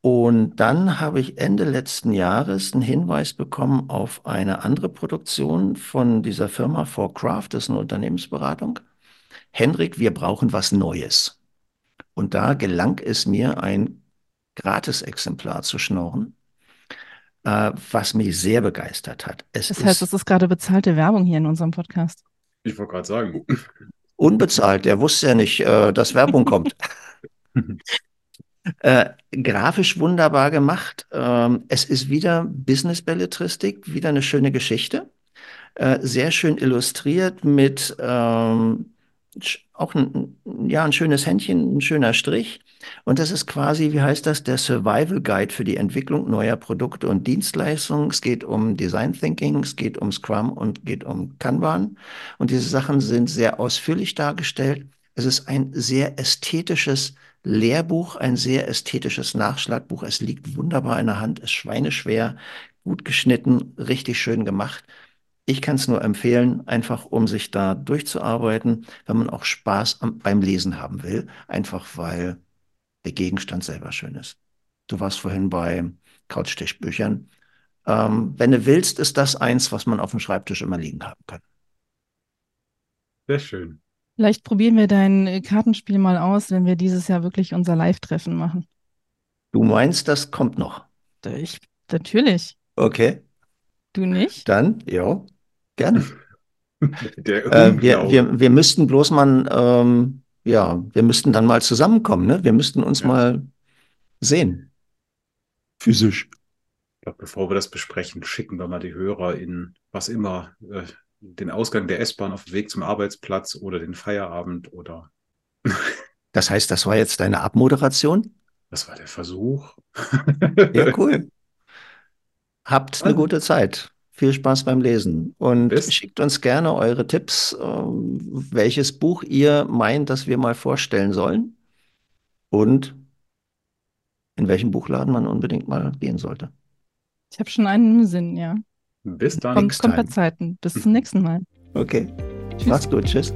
Und dann habe ich Ende letzten Jahres einen Hinweis bekommen auf eine andere Produktion von dieser Firma For Craft, das ist eine Unternehmensberatung. Henrik, wir brauchen was Neues. Und da gelang es mir, ein Gratisexemplar zu schnorren, äh, was mich sehr begeistert hat. Es das heißt, es ist gerade bezahlte Werbung hier in unserem Podcast. Ich wollte gerade sagen. Unbezahlt, der wusste ja nicht, äh, dass Werbung [laughs] kommt. Äh, grafisch wunderbar gemacht. Ähm, es ist wieder Business-Belletristik, wieder eine schöne Geschichte. Äh, sehr schön illustriert mit ähm, auch ein, ja, ein schönes Händchen, ein schöner Strich. Und das ist quasi, wie heißt das, der Survival Guide für die Entwicklung neuer Produkte und Dienstleistungen. Es geht um Design Thinking, es geht um Scrum und geht um Kanban. Und diese Sachen sind sehr ausführlich dargestellt. Es ist ein sehr ästhetisches Lehrbuch, ein sehr ästhetisches Nachschlagbuch. Es liegt wunderbar in der Hand, ist schweineschwer, gut geschnitten, richtig schön gemacht. Ich kann es nur empfehlen, einfach um sich da durchzuarbeiten, wenn man auch Spaß am, beim Lesen haben will, einfach weil der Gegenstand selber schön ist. Du warst vorhin bei Couchstichbüchern. Ähm, wenn du willst, ist das eins, was man auf dem Schreibtisch immer liegen haben kann. Sehr schön. Vielleicht probieren wir dein Kartenspiel mal aus, wenn wir dieses Jahr wirklich unser Live-Treffen machen. Du meinst, das kommt noch? Ich, natürlich. Okay. Du nicht? Dann, ja. Gerne. [laughs] äh, wir, wir, wir müssten bloß mal, ähm, ja, wir müssten dann mal zusammenkommen, ne? Wir müssten uns ja. mal sehen. Physisch. Ich glaube, bevor wir das besprechen, schicken wir mal die Hörer in was immer, äh, den Ausgang der S-Bahn auf dem Weg zum Arbeitsplatz oder den Feierabend oder. [laughs] das heißt, das war jetzt deine Abmoderation? Das war der Versuch. ja, [laughs] cool. Habt eine gute Zeit. Viel Spaß beim Lesen und Bis. schickt uns gerne eure Tipps, ähm, welches Buch ihr meint, dass wir mal vorstellen sollen und in welchem Buchladen man unbedingt mal gehen sollte. Ich habe schon einen im Sinn, ja. Bis dann. Kommt, kommt bei Zeiten. Bis zum nächsten Mal. Okay. Tschüss. Mach's gut. Tschüss.